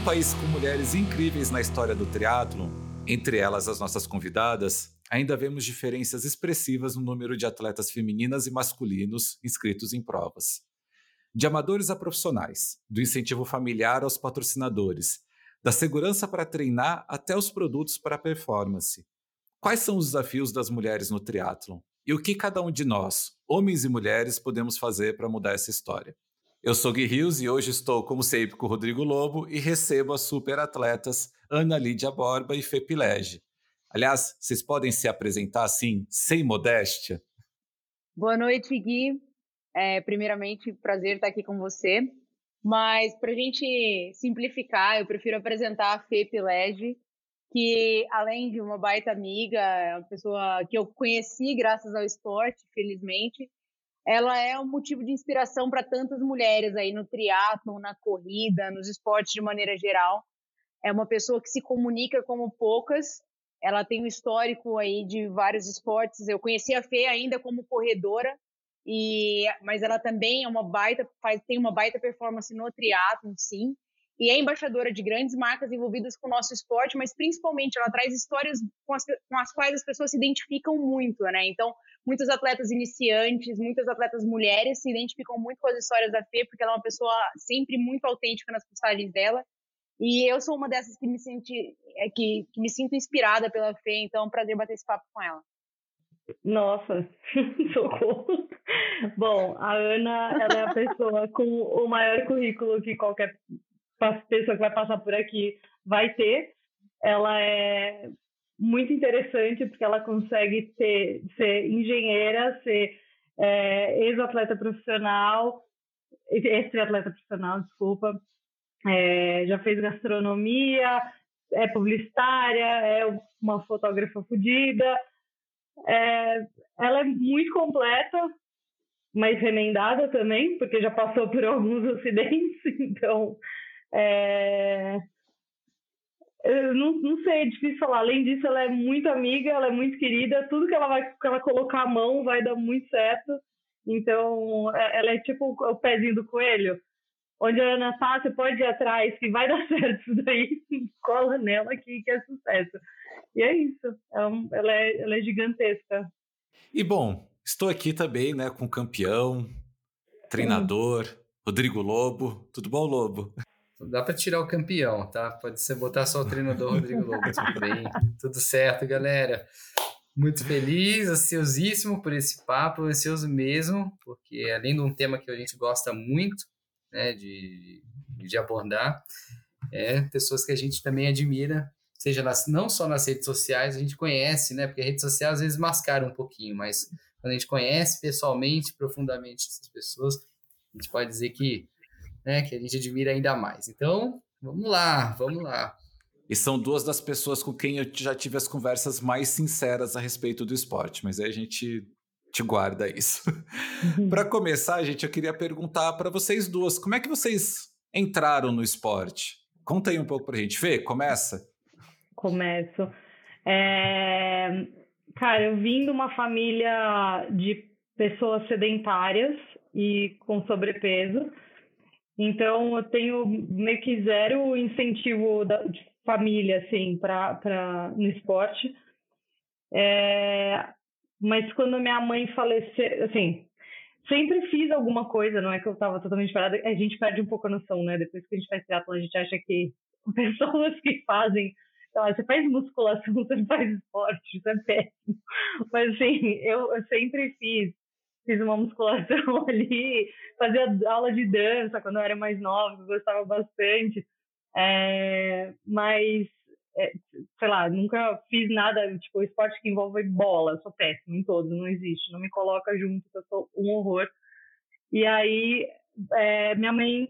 Num país com mulheres incríveis na história do triatlon, entre elas as nossas convidadas, ainda vemos diferenças expressivas no número de atletas femininas e masculinos inscritos em provas. De amadores a profissionais, do incentivo familiar aos patrocinadores, da segurança para treinar até os produtos para performance. Quais são os desafios das mulheres no triatlon? E o que cada um de nós, homens e mulheres, podemos fazer para mudar essa história? Eu sou Gui Rios e hoje estou, como sempre, com o Rodrigo Lobo e recebo as super atletas Ana Lídia Borba e Fê Pilege. Aliás, vocês podem se apresentar assim, sem modéstia? Boa noite, Gui. É, primeiramente, prazer estar aqui com você. Mas, para a gente simplificar, eu prefiro apresentar a Fê Pilege, que, além de uma baita amiga, é uma pessoa que eu conheci graças ao esporte, felizmente, ela é um motivo de inspiração para tantas mulheres aí no triatlo, na corrida, nos esportes de maneira geral. É uma pessoa que se comunica como poucas ela tem um histórico aí de vários esportes. Eu conheci a Fê ainda como corredora, e mas ela também é uma baita, faz, tem uma baita performance no triatlo, sim. E é embaixadora de grandes marcas envolvidas com o nosso esporte, mas principalmente ela traz histórias com as, com as quais as pessoas se identificam muito, né? Então, muitos atletas iniciantes, muitas atletas mulheres se identificam muito com as histórias da Fê, porque ela é uma pessoa sempre muito autêntica nas postagens dela. E eu sou uma dessas que me senti, é, que, que me sinto inspirada pela Fê, então é um prazer bater esse papo com ela. Nossa, socorro. Bom, a Ana, ela é a pessoa com o maior currículo que qualquer pessoa que vai passar por aqui vai ter. Ela é muito interessante porque ela consegue ter, ser engenheira, ser é, ex-atleta profissional, ex-atleta profissional, desculpa, é, já fez gastronomia, é publicitária, é uma fotógrafa fodida. É, ela é muito completa, mas remendada também, porque já passou por alguns acidentes, então é, eu não, não sei, é difícil falar. Além disso, ela é muito amiga, ela é muito querida, tudo que ela vai que ela colocar a mão vai dar muito certo. Então, é, ela é tipo o pezinho do coelho onde a Ana tá, você pode ir atrás, que vai dar certo isso daí, cola nela que, que é sucesso. E é isso, é ela, é, ela é gigantesca. E bom, estou aqui também, né, com campeão, treinador, Rodrigo Lobo. Tudo bom, Lobo? Dá para tirar o campeão, tá? Pode ser botar só o treinador Rodrigo Lobo, tudo bem. Tudo certo, galera. Muito feliz, ansiosíssimo por esse papo, ansioso mesmo, porque além de um tema que a gente gosta muito, né, de, de abordar, é pessoas que a gente também admira, seja nas, não só nas redes sociais, a gente conhece, né, porque a rede social às vezes mascara um pouquinho, mas quando a gente conhece pessoalmente, profundamente essas pessoas, a gente pode dizer que, né, que a gente admira ainda mais. Então, vamos lá, vamos lá. E são duas das pessoas com quem eu já tive as conversas mais sinceras a respeito do esporte, mas aí a gente te guarda isso. Uhum. para começar, gente, eu queria perguntar para vocês duas, como é que vocês entraram no esporte? Conta aí um pouco pra gente. Fê, começa. Começo. É... Cara, eu vim de uma família de pessoas sedentárias e com sobrepeso. Então, eu tenho meio que zero incentivo da, de família, assim, para no esporte. É, mas quando minha mãe faleceu, assim, sempre fiz alguma coisa, não é que eu estava totalmente parada, a gente perde um pouco a noção, né? Depois que a gente faz triatlon, a gente acha que pessoas que fazem, lá, você faz musculação, você faz esporte, isso é péssimo. Mas assim, eu, eu sempre fiz, fiz uma musculação ali, fazia aula de dança quando eu era mais nova, gostava bastante. É, mas é, sei lá, nunca fiz nada, tipo, esporte que envolve bola, sou péssima em todos, não existe, não me coloca junto, eu sou um horror. E aí, é, minha mãe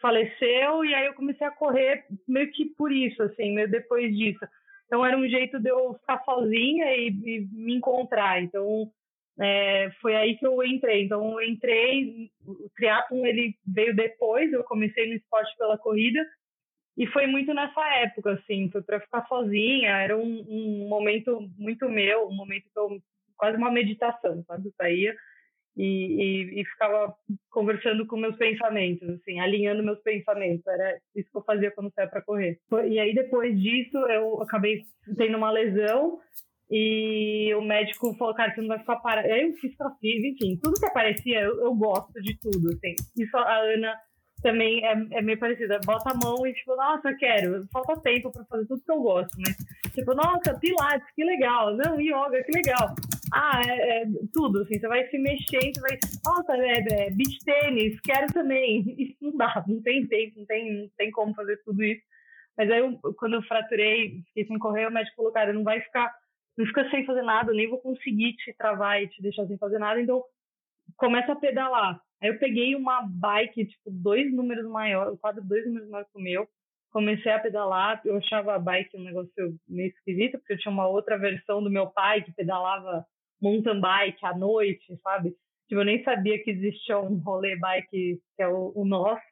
faleceu e aí eu comecei a correr meio que por isso, assim, meio depois disso. Então era um jeito de eu ficar sozinha e, e me encontrar. Então é, foi aí que eu entrei. Então eu entrei, o triatlon ele veio depois, eu comecei no esporte pela corrida e foi muito nessa época, assim, para ficar sozinha, era um, um, momento muito meu, um momento que eu, quase uma meditação, sabe? Eu saía e, e, e, ficava conversando com meus pensamentos, assim, alinhando meus pensamentos. Era isso que eu fazia quando saía para correr. E aí, depois disso, eu acabei tendo uma lesão e o médico falou, cara, você não vai ficar parado. Eu fiz fiz, enfim, tudo que aparecia, eu, eu gosto de tudo, assim. Isso a Ana também é, é meio parecida. Bota a mão e, tipo, nossa, quero. Falta tempo para fazer tudo que eu gosto, mas, tipo, nossa, pilates, que legal. Não, yoga, que legal. Ah, é, é, tudo, assim, você vai se mexendo, você vai, nossa, é, é, beach tênis, quero também. Isso não dá, não tem tempo, não tem, não tem como fazer tudo isso. Mas aí, eu, quando eu fraturei, fiquei sem correr, o médico falou, cara, não vai ficar, não fica sem fazer nada, nem vou conseguir te travar e te deixar sem fazer nada, então começa a pedalar. Aí eu peguei uma bike, tipo, dois números maior, quase dois números maior que o meu, comecei a pedalar, eu achava a bike um negócio meio esquisito, porque eu tinha uma outra versão do meu pai que pedalava mountain bike à noite, sabe? Tipo, eu nem sabia que existia um rolê bike que é o, o nosso.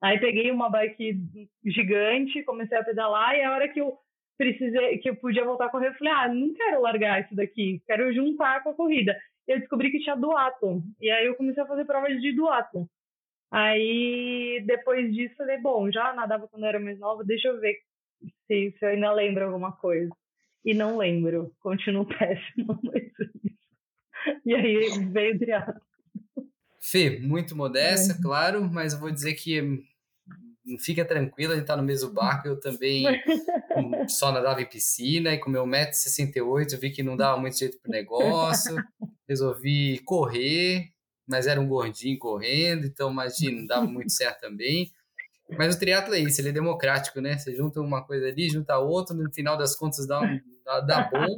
Aí peguei uma bike gigante, comecei a pedalar e a hora que eu precisei, que eu podia voltar a correr, eu falei, ah, não quero largar isso daqui, quero juntar com a corrida. Eu descobri que tinha duatlon. E aí eu comecei a fazer provas de duatlon. Aí depois disso, falei, bom, já nadava quando eu era mais nova, deixa eu ver se, se eu ainda lembro alguma coisa e não lembro. Continuo péssimo, mas E aí veio o triatlo. Fê, muito modesta, é. claro, mas eu vou dizer que fica tranquila, a gente tá no mesmo barco, eu também só nadava em piscina e com meu 1,68m vi que não dava muito jeito pro negócio, resolvi correr, mas era um gordinho correndo, então imagina, não dava muito certo também. Mas o triatlo é isso, ele é democrático, né? Você junta uma coisa ali, junta outra, no final das contas dá, um, dá, dá bom.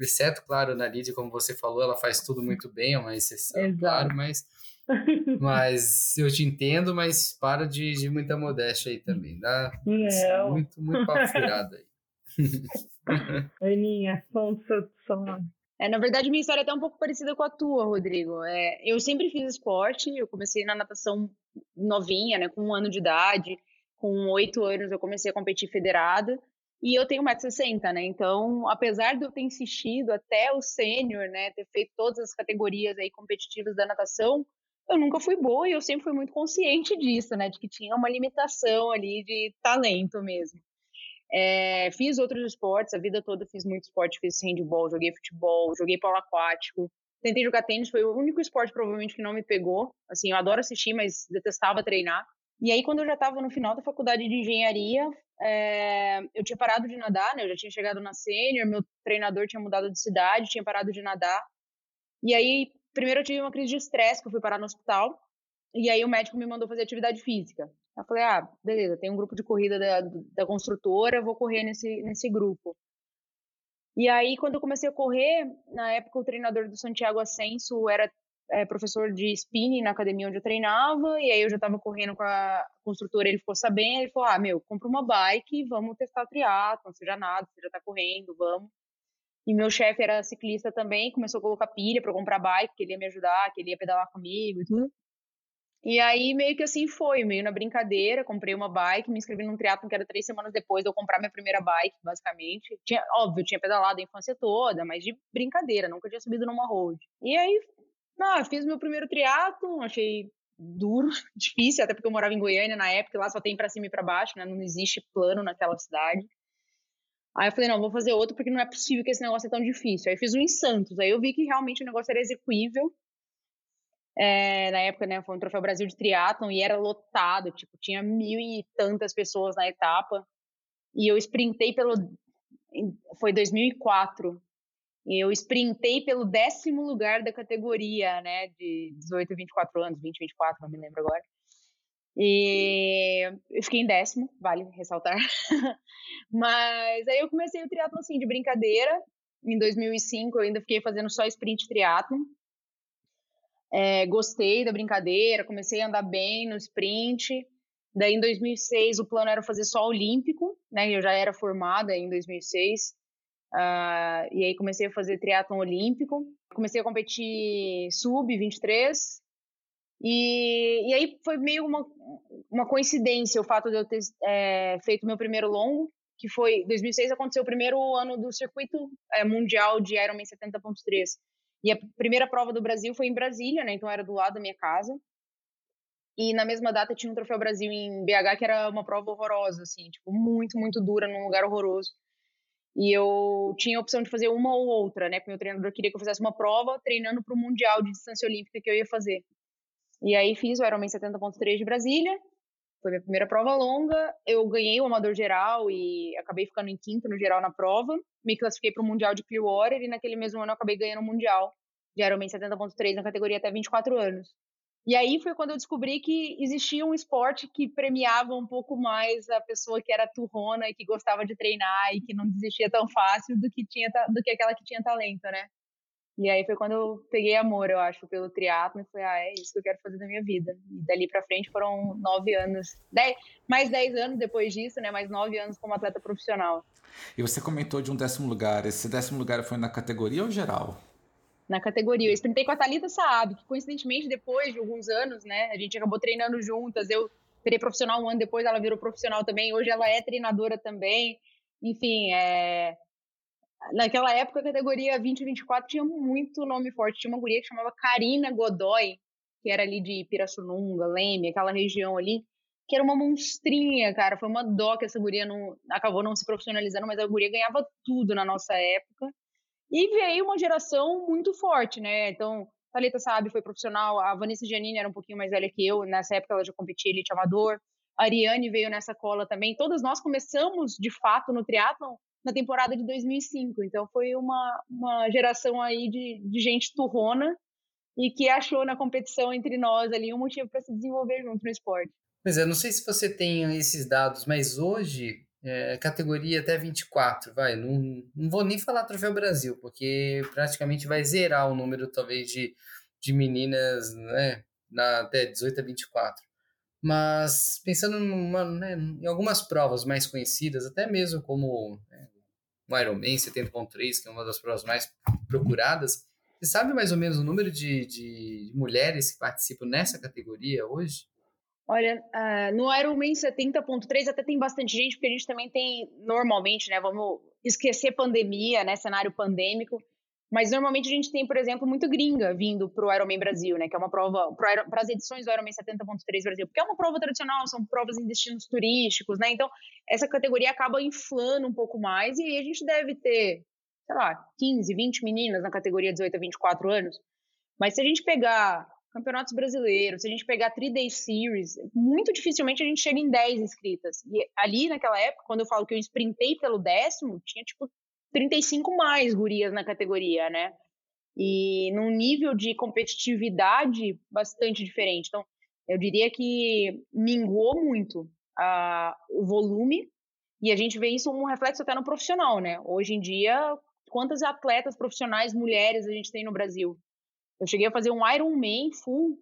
Exceto, claro, na Lídia, como você falou, ela faz tudo muito bem, é uma exceção, Exato. claro, mas, mas eu te entendo, mas para de, de muita modéstia aí também. Dá Não. muito, muito papo furado aí. Aninha, só. É, na verdade, minha história é até um pouco parecida com a tua, Rodrigo. É, eu sempre fiz esporte, eu comecei na natação novinha, né, com um ano de idade, com oito anos eu comecei a competir federada, e eu tenho 1,60m, né, então, apesar de eu ter insistido até o sênior, né, ter feito todas as categorias aí competitivas da natação, eu nunca fui boa e eu sempre fui muito consciente disso, né, de que tinha uma limitação ali de talento mesmo. É, fiz outros esportes, a vida toda fiz muito esporte, fiz handball, joguei futebol, joguei polo aquático. Tentei jogar tênis, foi o único esporte provavelmente que não me pegou. Assim, eu adoro assistir, mas detestava treinar. E aí, quando eu já estava no final da faculdade de engenharia, é, eu tinha parado de nadar, né? Eu já tinha chegado na sênior, meu treinador tinha mudado de cidade, tinha parado de nadar. E aí, primeiro eu tive uma crise de estresse, que eu fui parar no hospital. E aí o médico me mandou fazer atividade física. Eu falei, ah, beleza, tem um grupo de corrida da, da construtora, vou correr nesse, nesse grupo. E aí, quando eu comecei a correr, na época o treinador do Santiago Ascenso era é, professor de spinning na academia onde eu treinava, e aí eu já estava correndo com a construtora, ele ficou sabendo, ele falou, ah, meu, compra uma bike, vamos testar triatlon, já nada, você já tá correndo, vamos. E meu chefe era ciclista também, começou a colocar pilha para comprar bike, que ele ia me ajudar, que ele ia pedalar comigo e tudo. E aí, meio que assim foi, meio na brincadeira, comprei uma bike, me inscrevi num triatlon que era três semanas depois de eu comprar minha primeira bike, basicamente. Tinha, óbvio, tinha pedalado a infância toda, mas de brincadeira, nunca tinha subido numa road. E aí, ah, fiz meu primeiro triatlon, achei duro, difícil, até porque eu morava em Goiânia na época, lá só tem para cima e para baixo, né? Não existe plano naquela cidade. Aí eu falei, não, vou fazer outro porque não é possível que esse negócio é tão difícil. Aí fiz um em Santos, aí eu vi que realmente o negócio era execuível é, na época, né, foi um Troféu Brasil de Triatlon e era lotado, tipo, tinha mil e tantas pessoas na etapa. E eu sprintei pelo. Foi 2004. E eu sprintei pelo décimo lugar da categoria, né, de 18 a 24 anos, 20, 24, não me lembro agora. E eu fiquei em décimo, vale ressaltar. Mas aí eu comecei o triatlon assim, de brincadeira. Em 2005 eu ainda fiquei fazendo só sprint triatlon. É, gostei da brincadeira, comecei a andar bem no sprint. Daí, em 2006, o plano era fazer só olímpico, né? Eu já era formada em 2006. Uh, ah, e aí comecei a fazer triatlon olímpico. Comecei a competir sub-23. E, e aí foi meio uma, uma coincidência o fato de eu ter é, feito meu primeiro longo, que foi 2006 aconteceu o primeiro ano do circuito é, mundial de Ironman 70.3 E a primeira prova do Brasil foi em Brasília, né? Então era do lado da minha casa. E na mesma data tinha um Troféu Brasil em BH, que era uma prova horrorosa, assim, tipo, muito, muito dura, num lugar horroroso. E eu tinha a opção de fazer uma ou outra, né? Porque meu treinador queria que eu fizesse uma prova treinando para o Mundial de Distância Olímpica que eu ia fazer. E aí fiz o Ironman 70.3 de Brasília. Foi minha primeira prova longa. Eu ganhei o amador geral e acabei ficando em quinto no geral na prova. Me classifiquei para o Mundial de Clearwater e naquele mesmo ano eu acabei ganhando o Mundial de Ironman 70.3 na categoria até 24 anos. E aí foi quando eu descobri que existia um esporte que premiava um pouco mais a pessoa que era turrona e que gostava de treinar e que não desistia tão fácil do que tinha do que aquela que tinha talento, né? E aí foi quando eu peguei amor, eu acho, pelo triatlo e falei, ah, é isso que eu quero fazer da minha vida. E dali para frente foram nove anos, dez, mais dez anos depois disso, né? Mais nove anos como atleta profissional. E você comentou de um décimo lugar. Esse décimo lugar foi na categoria ou geral? na categoria. Eu sprintei com a Thalita Saab, que coincidentemente depois de alguns anos, né, a gente acabou treinando juntas. Eu virei profissional um ano depois, ela virou profissional também. Hoje ela é treinadora também. Enfim, é... naquela época a categoria 20 e 24 tinha muito nome forte. Tinha uma guria que chamava Karina Godoy, que era ali de Pirassununga, Leme, aquela região ali, que era uma monstrinha, cara. Foi uma dó que essa guria não acabou não se profissionalizando, mas a guria ganhava tudo na nossa época. E veio uma geração muito forte, né? Então, Thalita Sabe foi profissional, a Vanessa Giannini era um pouquinho mais velha que eu, nessa época ela já competia elite amador. A Ariane veio nessa cola também. Todas nós começamos, de fato, no triatlon na temporada de 2005. Então, foi uma, uma geração aí de, de gente turrona e que achou na competição entre nós ali um motivo para se desenvolver junto no esporte. Pois é, não sei se você tem esses dados, mas hoje é, categoria até 24, vai, não, não vou nem falar Troféu Brasil, porque praticamente vai zerar o número, talvez, de, de meninas, né, na, até 18 a 24. Mas pensando numa, né, em algumas provas mais conhecidas, até mesmo como né, o Ironman 70.3, que é uma das provas mais procuradas, você sabe mais ou menos o número de, de mulheres que participam nessa categoria hoje? Olha, uh, no Ironman 70.3 até tem bastante gente, porque a gente também tem, normalmente, né, vamos esquecer pandemia, né, cenário pandêmico, mas normalmente a gente tem, por exemplo, muito gringa vindo para o Ironman Brasil, né, que é uma prova, para as edições do Ironman 70.3 Brasil, porque é uma prova tradicional, são provas em destinos turísticos, né, então essa categoria acaba inflando um pouco mais, e aí a gente deve ter, sei lá, 15, 20 meninas na categoria 18 a 24 anos, mas se a gente pegar campeonatos brasileiros, se a gente pegar 3-day series, muito dificilmente a gente chega em 10 inscritas. E ali naquela época, quando eu falo que eu sprintei pelo décimo, tinha tipo 35 mais gurias na categoria, né? E num nível de competitividade bastante diferente. Então, eu diria que minguou muito o volume e a gente vê isso um reflexo até no profissional, né? Hoje em dia, quantas atletas profissionais mulheres a gente tem no Brasil? Eu cheguei a fazer um Ironman full,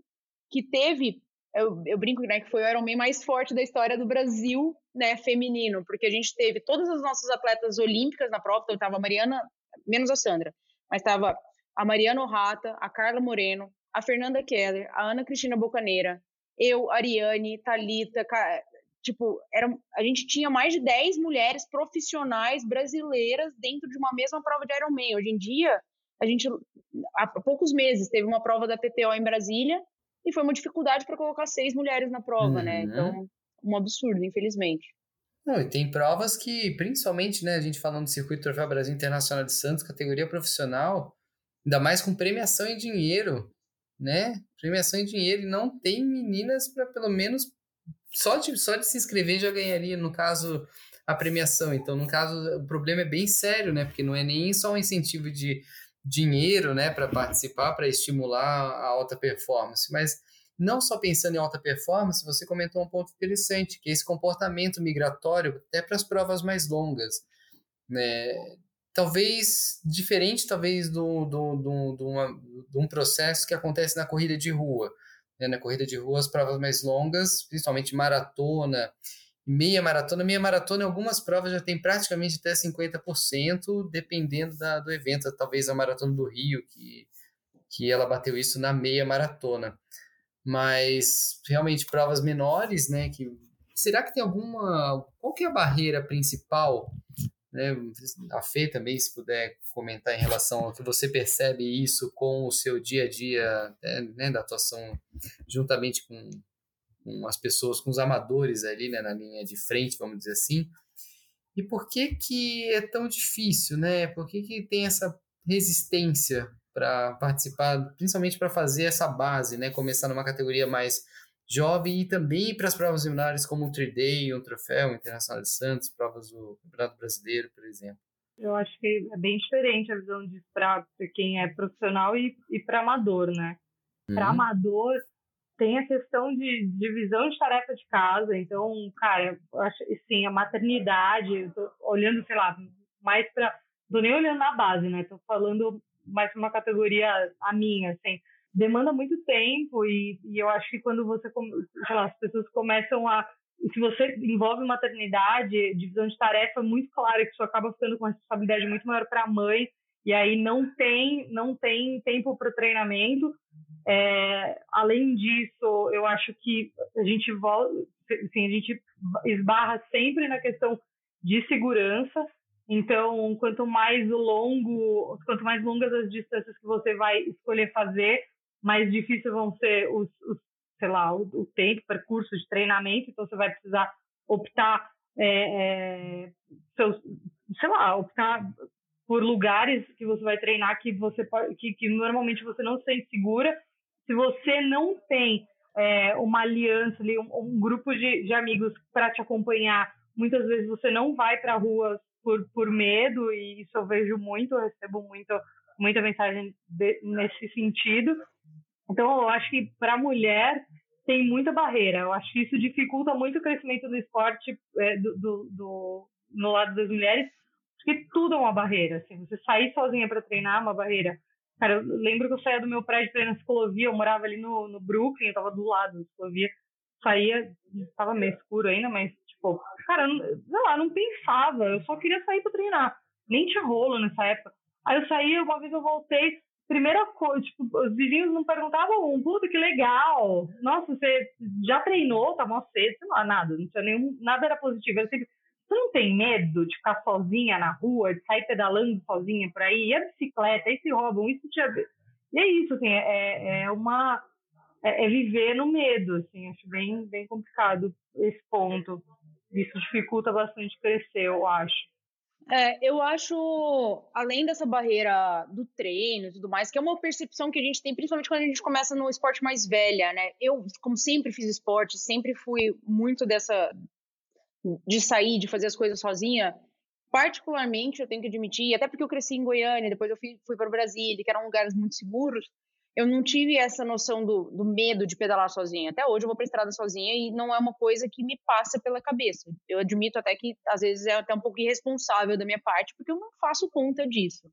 que teve, eu, eu brinco né, que foi o Ironman mais forte da história do Brasil, né, feminino, porque a gente teve todas as nossas atletas olímpicas na prova, então estava a Mariana, menos a Sandra, mas estava a Mariana Orrata, a Carla Moreno, a Fernanda Keller, a Ana Cristina Bocaneira, eu, Ariane, Talita, tipo, era, a gente tinha mais de 10 mulheres profissionais brasileiras dentro de uma mesma prova de Ironman. Hoje em dia, a gente, há poucos meses, teve uma prova da PTO em Brasília e foi uma dificuldade para colocar seis mulheres na prova, né? uhum. né? Então, um absurdo, infelizmente. Não, e tem provas que, principalmente, né, a gente falando do Circuito Troféu Brasil Internacional de Santos, categoria profissional, ainda mais com premiação em dinheiro, né? Premiação em dinheiro e não tem meninas para pelo menos só de, só de se inscrever já ganharia, no caso, a premiação. Então, no caso, o problema é bem sério, né? Porque não é nem só um incentivo de dinheiro né, para participar, para estimular a alta performance. Mas não só pensando em alta performance, você comentou um ponto interessante, que é esse comportamento migratório até para as provas mais longas. Né? Talvez diferente talvez do, do, do, do, uma, um processo que acontece na corrida de rua. Né? Na corrida de rua, as provas mais longas, principalmente maratona meia maratona. Meia maratona, em algumas provas já tem praticamente até 50%, dependendo da, do evento. Talvez a Maratona do Rio, que, que ela bateu isso na meia maratona. Mas realmente provas menores, né? Que, será que tem alguma. Qual que é a barreira principal né? A Fê também, se puder comentar em relação ao que você percebe isso com o seu dia a dia, né, da atuação juntamente com, com as pessoas, com os amadores ali, né, na linha de frente, vamos dizer assim. E por que que é tão difícil, né? Por que que tem essa resistência para participar, principalmente para fazer essa base, né? Começar numa categoria mais jovem e também para as provas similares como um 3D, um troféu, Internacional de Santos, provas do Campeonato Brasileiro, por exemplo. Eu acho que é bem diferente a visão disso para quem é profissional e, e para amador, né? Uhum. Para amador, tem a questão de divisão de tarefa de casa. Então, cara, acho, sim, a maternidade, olhando, sei lá, mais para. Tô nem olhando na base, né? Tô falando mais uma categoria a minha, assim. Demanda muito tempo e, e eu acho que quando você, sei lá, as pessoas começam a se você envolve maternidade, divisão de tarefa, é muito claro que isso acaba ficando com uma responsabilidade muito maior para a mãe e aí não tem não tem tempo para o treinamento é, além disso, eu acho que a gente volta, assim, a gente esbarra sempre na questão de segurança. Então, quanto mais longo, quanto mais longas as distâncias que você vai escolher fazer, mais difícil vão ser os, os sei lá, o, o tempo, percurso de treinamento. Então, você vai precisar optar, é, é, seus, sei lá, optar por lugares que você vai treinar que você pode, que, que normalmente você não se sente segura se você não tem é, uma aliança ali, um, um grupo de, de amigos para te acompanhar, muitas vezes você não vai para a rua por, por medo, e isso eu vejo muito, eu recebo muito, muita mensagem de, nesse sentido. Então, eu acho que para a mulher tem muita barreira. Eu acho que isso dificulta muito o crescimento do esporte é, do, do, do, no lado das mulheres, porque tudo é uma barreira. Assim, você sair sozinha para treinar é uma barreira. Cara, eu lembro que eu saía do meu prédio pra ir na ciclovia, eu morava ali no, no Brooklyn, eu tava do lado da ciclovia. Saía, tava meio escuro ainda, mas, tipo, cara, sei lá, não pensava, eu só queria sair pra treinar. Nem tinha rolo nessa época. Aí eu saí, uma vez eu voltei, primeira coisa, tipo, os vizinhos não perguntavam, puta, que legal. Nossa, você já treinou, tá mó cedo, sei lá, nada, não tinha nenhum, nada era positivo. Eu sempre, você não tem medo de ficar sozinha na rua, de sair pedalando sozinha por aí? E a bicicleta, aí se roubam, isso te... E é isso, assim, é, é uma... É, é, viver no medo, assim, acho bem, bem complicado esse ponto. Isso dificulta bastante crescer, eu acho. É, eu acho, além dessa barreira do treino e tudo mais, que é uma percepção que a gente tem, principalmente quando a gente começa no esporte mais velha, né? Eu, como sempre fiz esporte, sempre fui muito dessa, de sair, de fazer as coisas sozinha, particularmente, eu tenho que admitir, até porque eu cresci em Goiânia, depois eu fui, fui para Brasília, que eram lugares muito seguros, eu não tive essa noção do, do medo de pedalar sozinha. Até hoje eu vou para estrada sozinha e não é uma coisa que me passa pela cabeça. Eu admito até que às vezes é até um pouco irresponsável da minha parte, porque eu não faço conta disso.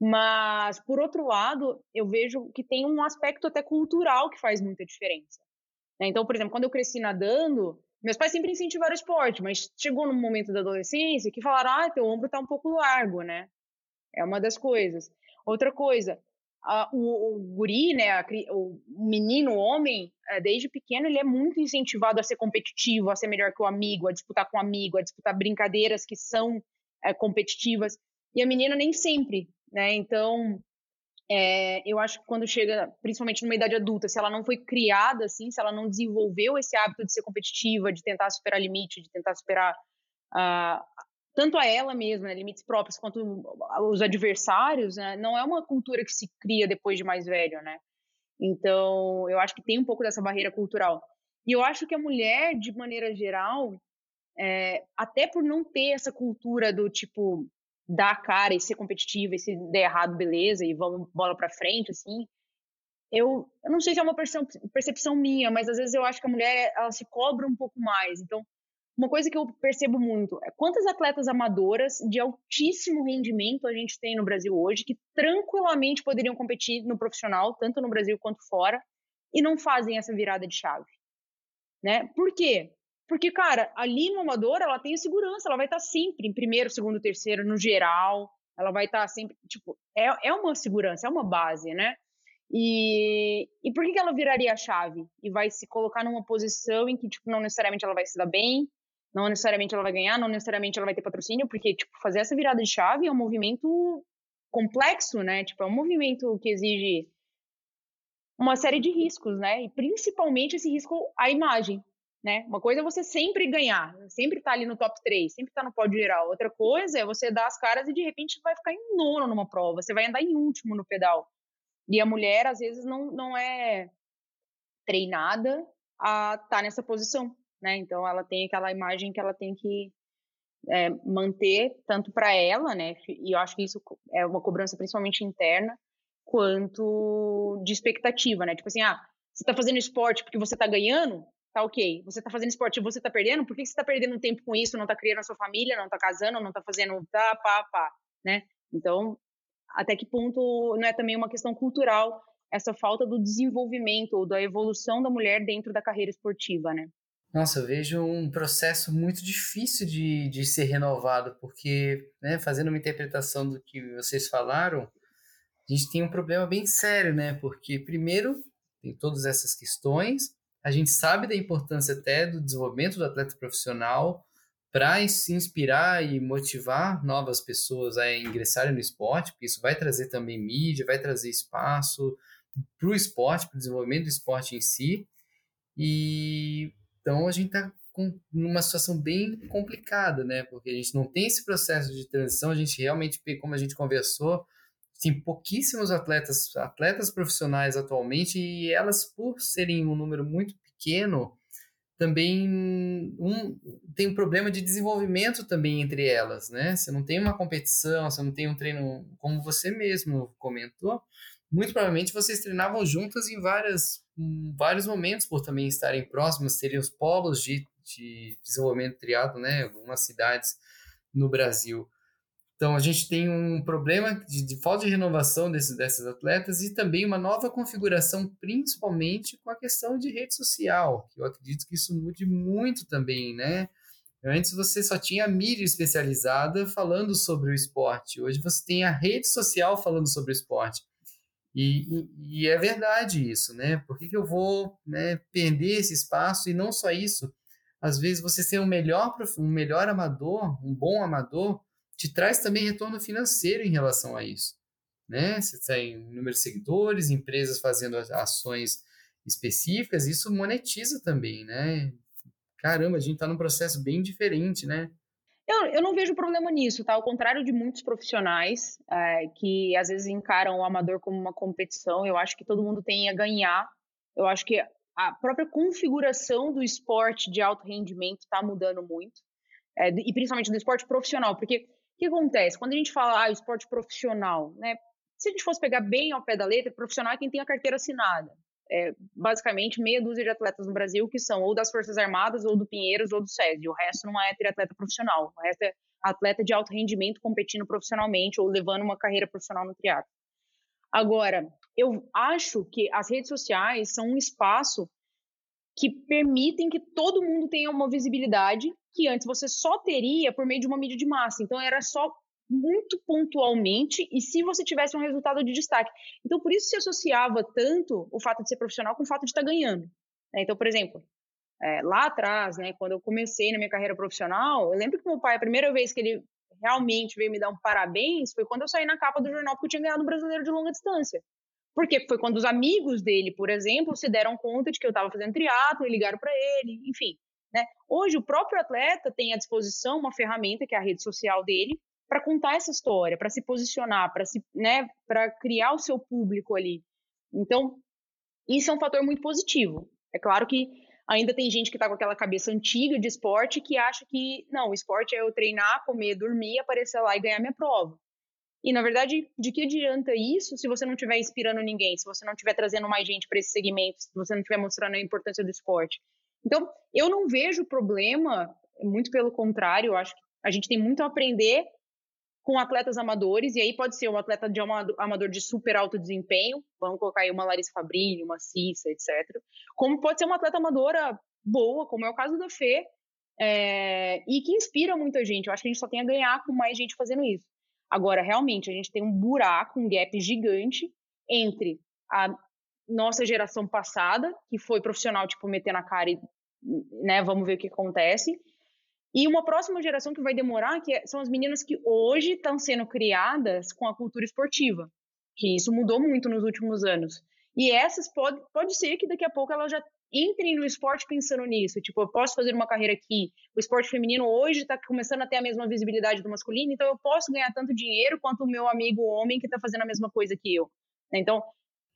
Mas, por outro lado, eu vejo que tem um aspecto até cultural que faz muita diferença. Né? Então, por exemplo, quando eu cresci nadando, meus pais sempre incentivaram o esporte, mas chegou num momento da adolescência que falaram: ah, teu ombro tá um pouco largo, né? É uma das coisas. Outra coisa, a, o, o, guri, né, a, o menino, o homem, é, desde pequeno, ele é muito incentivado a ser competitivo, a ser melhor que o amigo, a disputar com o amigo, a disputar brincadeiras que são é, competitivas. E a menina nem sempre, né? Então, é, eu acho que quando chega, principalmente numa idade adulta, se ela não foi criada assim, se ela não desenvolveu esse hábito de ser competitiva, de tentar superar limite, de tentar superar uh, tanto a ela mesma, né, limites próprios, quanto os adversários, né, não é uma cultura que se cria depois de mais velho, né? Então, eu acho que tem um pouco dessa barreira cultural. E eu acho que a mulher, de maneira geral, é, até por não ter essa cultura do tipo, dar a cara e ser competitiva, e se der errado, beleza, e vamos bola para frente, assim. Eu, eu não sei se é uma percepção, minha, mas às vezes eu acho que a mulher ela se cobra um pouco mais. Então, uma coisa que eu percebo muito é quantas atletas amadoras de altíssimo rendimento a gente tem no Brasil hoje que tranquilamente poderiam competir no profissional, tanto no Brasil quanto fora, e não fazem essa virada de chave. Né? Por quê? Porque, cara, ali no amador, ela tem segurança, ela vai estar sempre em primeiro, segundo, terceiro, no geral. Ela vai estar sempre, tipo, é, é uma segurança, é uma base, né? E, e por que, que ela viraria a chave? E vai se colocar numa posição em que, tipo, não necessariamente ela vai se dar bem, Não necessariamente ela vai ganhar, não necessariamente ela vai ter patrocínio, porque, tipo, fazer essa virada de chave é um movimento complexo, né? Tipo, é um movimento que exige uma série de riscos, né? E principalmente esse risco à imagem, né? Uma coisa é você sempre ganhar, sempre estar tá ali no top 3, sempre estar tá no pódio geral. Outra coisa é você dar as caras e de repente vai ficar em nono numa prova, você vai andar em último no pedal. E a mulher, às vezes, não, não é treinada a estar tá nessa posição, né? Então, ela tem aquela imagem que ela tem que é, manter, tanto para ela, né? E eu acho que isso é uma cobrança principalmente interna, quanto de expectativa, né? Tipo assim, ah, você tá fazendo esporte porque você tá ganhando, tá ok. Você tá fazendo esporte você tá perdendo, por que você tá perdendo tempo com isso? Não tá criando a sua família, não tá casando, não tá fazendo tá, pá, pá, né? Então, até que ponto não é também uma questão cultural essa falta do desenvolvimento ou da evolução da mulher dentro da carreira esportiva, né? Nossa, eu vejo um processo muito difícil de, de ser renovado, porque, né, fazendo uma interpretação do que vocês falaram, a gente tem um problema bem sério, né? Porque, primeiro, tem todas essas questões, a gente sabe da importância até do desenvolvimento do atleta profissional para se inspirar e motivar novas pessoas a ingressarem no esporte, porque isso vai trazer também mídia, vai trazer espaço para o esporte, para o desenvolvimento do esporte em si. E então a gente está numa situação bem complicada, né? Porque a gente não tem esse processo de transição, a gente realmente, como a gente conversou, tem pouquíssimos atletas, atletas profissionais atualmente, e elas, por serem um número muito pequeno, também um, tem um problema de desenvolvimento também entre elas, né? Você não tem uma competição, você não tem um treino, como você mesmo comentou, muito provavelmente vocês treinavam juntas em várias, em vários momentos, por também estarem próximas, seriam os polos de, de desenvolvimento triado, né? Algumas cidades no Brasil. Então, a gente tem um problema de, de falta de renovação desses, desses atletas e também uma nova configuração, principalmente com a questão de rede social, que eu acredito que isso mude muito também, né? Antes você só tinha a mídia especializada falando sobre o esporte, hoje você tem a rede social falando sobre o esporte. E, e, e, é verdade isso, né? Por que, que eu vou né, perder esse espaço? E não só isso, às vezes você ser um melhor, um melhor amador, um bom amador, te traz também retorno financeiro em relação a isso. Né? Você tem número de seguidores, empresas fazendo ações específicas, isso monetiza também, né? Caramba, a gente está num processo bem diferente, né? Eu, eu não vejo problema nisso, tá? Ao contrário de muitos profissionais é, que às vezes encaram o amador como uma competição, eu acho que todo mundo tem a ganhar. Eu acho que a própria configuração do esporte de alto rendimento está mudando muito, é, e principalmente do esporte profissional, porque que acontece? Quando a gente fala ah, esporte profissional, né? Se a gente fosse pegar bem ao pé da letra, profissional é quem tem a carteira assinada é, basicamente meia dúzia de atletas no Brasil que são ou das Forças Armadas, ou do Pinheiros, ou do SESI. O resto não é triatleta profissional. O resto é atleta de alto rendimento competindo profissionalmente ou levando uma carreira profissional no triatlo. Agora, eu acho que as redes sociais são um espaço que permitem que todo mundo tenha uma visibilidade que antes você só teria por meio de uma mídia de massa. Então era só muito pontualmente e se você tivesse um resultado de destaque. Então, por isso se associava tanto o fato de ser profissional com o fato de estar ganhando. Né? Então, por exemplo, é, lá atrás, né, quando eu comecei na minha carreira profissional, eu lembro que meu pai, a primeira vez que ele realmente veio me dar um parabéns foi quando eu saí na capa do jornal porque eu tinha ganhado o brasileiro de longa distância. Porque foi quando os amigos dele, por exemplo, se deram conta de que eu estava fazendo triatlo e ligaram para ele, enfim. Né? Hoje, o próprio atleta tem à disposição uma ferramenta, que é a rede social dele, para contar essa história, para se posicionar, para né, para criar o seu público ali. Então, isso é um fator muito positivo. É claro que ainda tem gente que está com aquela cabeça antiga de esporte que acha que não, o esporte é eu treinar, comer, dormir, aparecer lá e ganhar minha prova. E na verdade, de que adianta isso se você não estiver inspirando ninguém, se você não estiver trazendo mais gente para esse segmento, se você não estiver mostrando a importância do esporte? Então, eu não vejo problema, muito pelo contrário, eu acho que a gente tem muito a aprender com atletas amadores, e aí pode ser um atleta de amador de super alto desempenho, vamos colocar aí uma Larissa Fabrini, uma Cissa, etc. Como pode ser uma atleta amadora boa, como é o caso da Fê, é, e que inspira muita gente. Eu acho que a gente só tem a ganhar com mais gente fazendo isso. Agora, realmente, a gente tem um buraco, um gap gigante entre a nossa geração passada, que foi profissional, tipo, meter na cara e, né, vamos ver o que acontece, E uma próxima geração que vai demorar, que é, são as meninas que hoje estão sendo criadas com a cultura esportiva, que isso mudou muito nos últimos anos. E essas pode, pode ser que daqui a pouco elas já entrem no esporte pensando nisso. Tipo, eu posso fazer uma carreira aqui. O esporte feminino hoje está começando a ter a mesma visibilidade do masculino, então eu posso ganhar tanto dinheiro quanto o meu amigo homem que está fazendo a mesma coisa que eu. Então,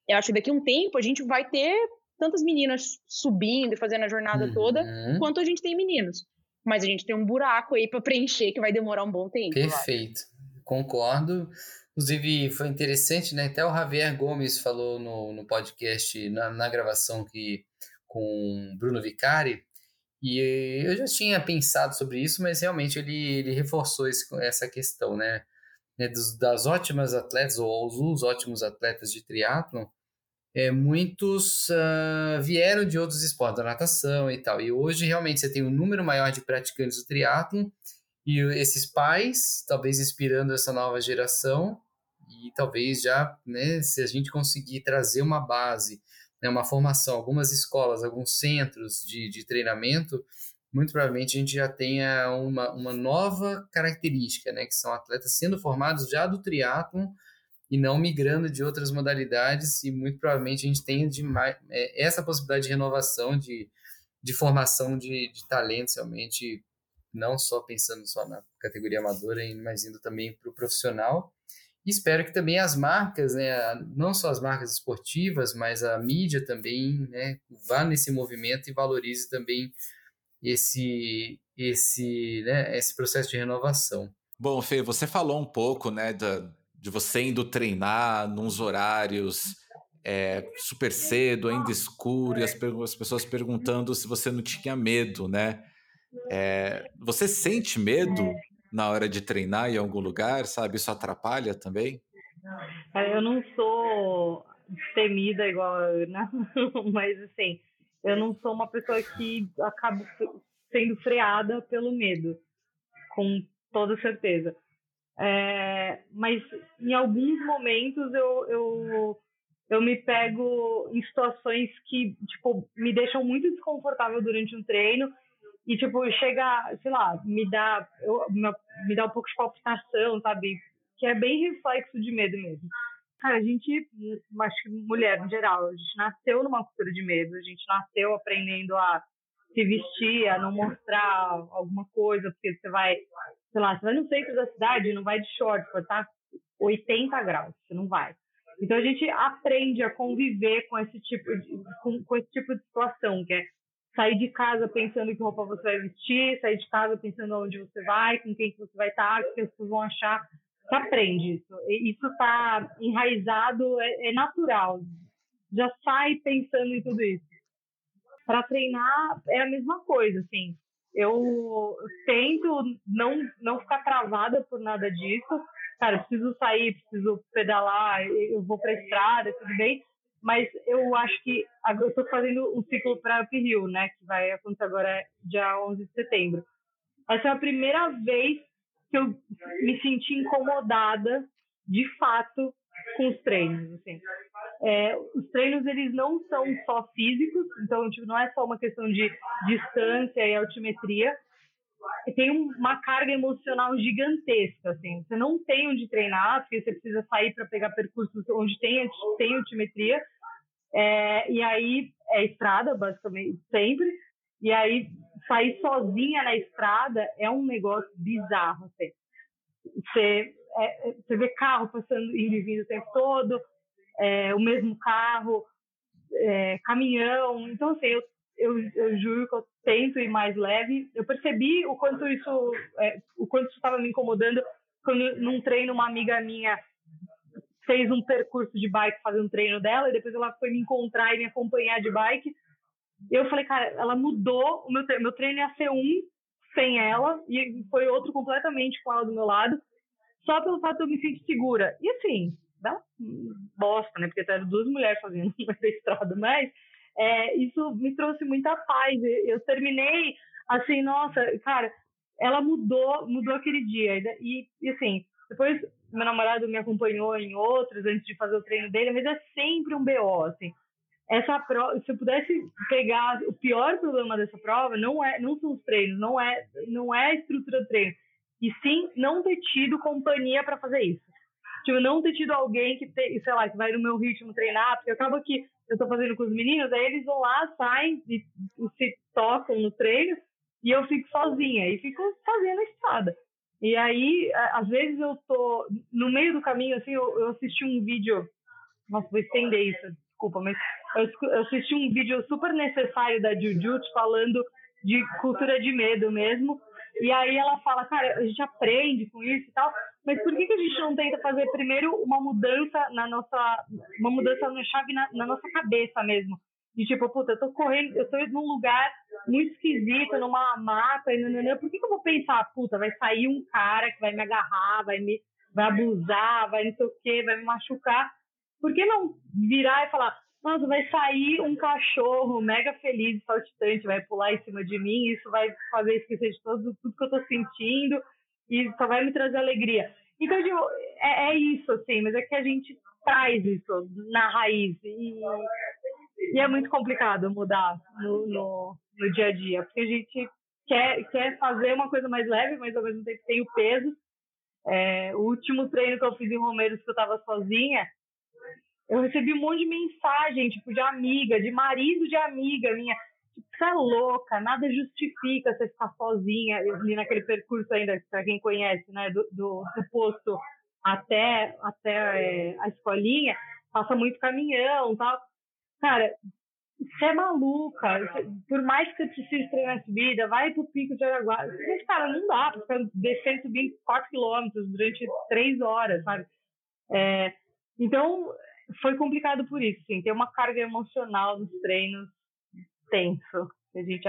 eu acho que daqui a um tempo a gente vai ter tantas meninas subindo e fazendo a jornada uhum. toda, quanto a gente tem meninos. Mas a gente tem um buraco aí para preencher que vai demorar um bom tempo. Perfeito. Concordo. Inclusive, foi interessante, né? Até o Javier Gomes falou no, no podcast, na, na gravação que com Bruno Vicari, e eu já tinha pensado sobre isso, mas realmente ele, ele reforçou esse, essa questão, né? Né dos, das ótimas atletas, ou os ótimos atletas de triatlon, é, muitos uh, vieram de outros esportes, da natação e tal. E hoje, realmente, você tem um número maior de praticantes do triatlon, e esses pais, talvez inspirando essa nova geração, e talvez já, né, se a gente conseguir trazer uma base né, uma formação, algumas escolas, alguns centros de, de treinamento, muito provavelmente a gente já tenha uma, uma nova característica, né, que são atletas sendo formados já do triatlon e não migrando de outras modalidades e muito provavelmente a gente tenha de mais, é, essa possibilidade de renovação, de, de formação de, de talentos realmente, não só pensando só na categoria amadora, mas indo também para o profissional. E espero que também as marcas, né, não só as marcas esportivas, mas a mídia também, né, vá nesse movimento e valorize também esse esse, né, esse processo de renovação. Bom, Fê, você falou um pouco, né, da, de você indo treinar nos horários é, super cedo, ainda escuro, e as, as, pessoas perguntando se você não tinha medo, né? É, você sente medo na hora de treinar em algum lugar, sabe? Isso atrapalha também? Eu não sou temida igual, né? Mas assim, eu não sou uma pessoa que acaba sendo freada pelo medo, com toda certeza. É, mas em alguns momentos eu, eu, eu me pego em situações que tipo me deixam muito desconfortável durante um treino e, tipo, chega, sei lá, me dá, eu, me dá um pouco de palpitação, sabe? Que é bem reflexo de medo mesmo. Cara, a gente, acho que mulher em geral, a gente nasceu numa cultura de medo, a gente nasceu aprendendo a se vestir, a não mostrar alguma coisa, porque você vai, sei lá, você vai no centro da cidade, não vai de short, vai estar 80 graus, você não vai. Então a gente aprende a conviver com esse tipo de, com, com esse tipo de situação, que é sair de casa pensando que roupa você vai vestir, sair de casa pensando onde você vai, com quem que você vai estar, o que as pessoas vão achar. Você aprende isso. Isso está enraizado, é, é, natural. Já sai pensando em tudo isso. Para treinar é a mesma coisa, assim. Eu tento não não ficar travada por nada disso. Cara, preciso sair, preciso pedalar, eu vou para estrada, tudo bem mas eu acho que eu estou fazendo um ciclo para Up Hill, né, que vai acontecer agora dia 11 de setembro. Essa é a primeira vez que eu me senti incomodada, de fato, com os treinos, assim. É, os treinos, eles não são só físicos, então, tipo, não é só uma questão de distância e altimetria, tem uma carga emocional gigantesca, assim. Você não tem onde treinar, porque você precisa sair para pegar percursos onde tem, tem altimetria, é, e aí é estrada, basicamente, sempre. E aí sair sozinha na estrada é um negócio bizarro. Assim. Você, é, você vê carro passando indo e vindo o tempo todo, é, o mesmo carro, é, caminhão. Então, assim, eu, eu, eu juro que eu tento ir mais leve. Eu percebi o quanto isso é, o quanto isso estava me incomodando quando num treino uma amiga minha fez um percurso de bike fazendo um treino dela, e depois ela foi me encontrar e me acompanhar de bike. Eu falei, cara, ela mudou o meu treino. Meu treino ia ser um sem ela, e foi outro completamente com ela do meu lado, só pelo fato de eu me sentir segura. E assim, dá bosta, né? Porque eram duas mulheres fazendo essa estrada, mas é, isso me trouxe muita paz. Eu terminei assim, nossa, cara, ela mudou, mudou aquele dia. E, e assim, depois meu namorado me acompanhou em outros antes de fazer o treino dele, mas é sempre um BO, assim. Essa prova, se eu pudesse pegar o pior problema dessa prova, não é, não são os treinos, não é, não é a estrutura do treino, e sim não ter tido companhia para fazer isso. Tipo, não ter tido alguém que, te, sei lá, que vai no meu ritmo treinar, porque acaba que eu tô fazendo com os meninos, aí eles vão lá, saem e, e se tocam no treino, e eu fico sozinha, e fico fazendo a estrada. E aí, às vezes eu tô no meio do caminho, assim, eu, eu assisti um vídeo, nossa, vou estender isso, desculpa, mas eu, assisti um vídeo super necessário da Jujutsu falando de cultura de medo mesmo, e aí ela fala, cara, a gente aprende com isso e tal, mas por que, que a gente não tenta fazer primeiro uma mudança na nossa, uma mudança na chave na, na nossa cabeça mesmo? De tipo, puta, eu tô correndo, eu tô num lugar muito esquisito, numa mata, e nananã, por que, que eu vou pensar, puta, vai sair um cara que vai me agarrar, vai me vai abusar, vai não sei o quê, vai me machucar? Por que não virar e falar, nossa, vai sair um cachorro mega feliz, saltitante, vai pular em cima de mim, isso vai fazer esquecer de tudo, tudo que eu tô sentindo e só vai me trazer alegria. Então, digo, é, é, isso, assim, mas é que a gente traz isso na raiz e, e é muito complicado mudar no, no, no, dia a dia, porque a gente quer, quer fazer uma coisa mais leve, mas ao mesmo tempo tem o peso. É, o último treino que eu fiz em Romeiros, que eu estava sozinha, eu recebi um monte de mensagem, tipo, de amiga, de marido de amiga minha. Tipo, você é louca, nada justifica você ficar sozinha ali naquele percurso ainda, para quem conhece, né, do, do, do posto até, até é, a escolinha, passa muito caminhão tal. Cara, você é maluca. Por mais que você precise treinar subida, vai pro pico de Araguá. Mas, cara, não dá pra ficar descendo subindo 4 quilômetros durante 3 horas, sabe? É, então, foi complicado por isso, sim. Tem uma carga emocional nos treinos tenso, que a gente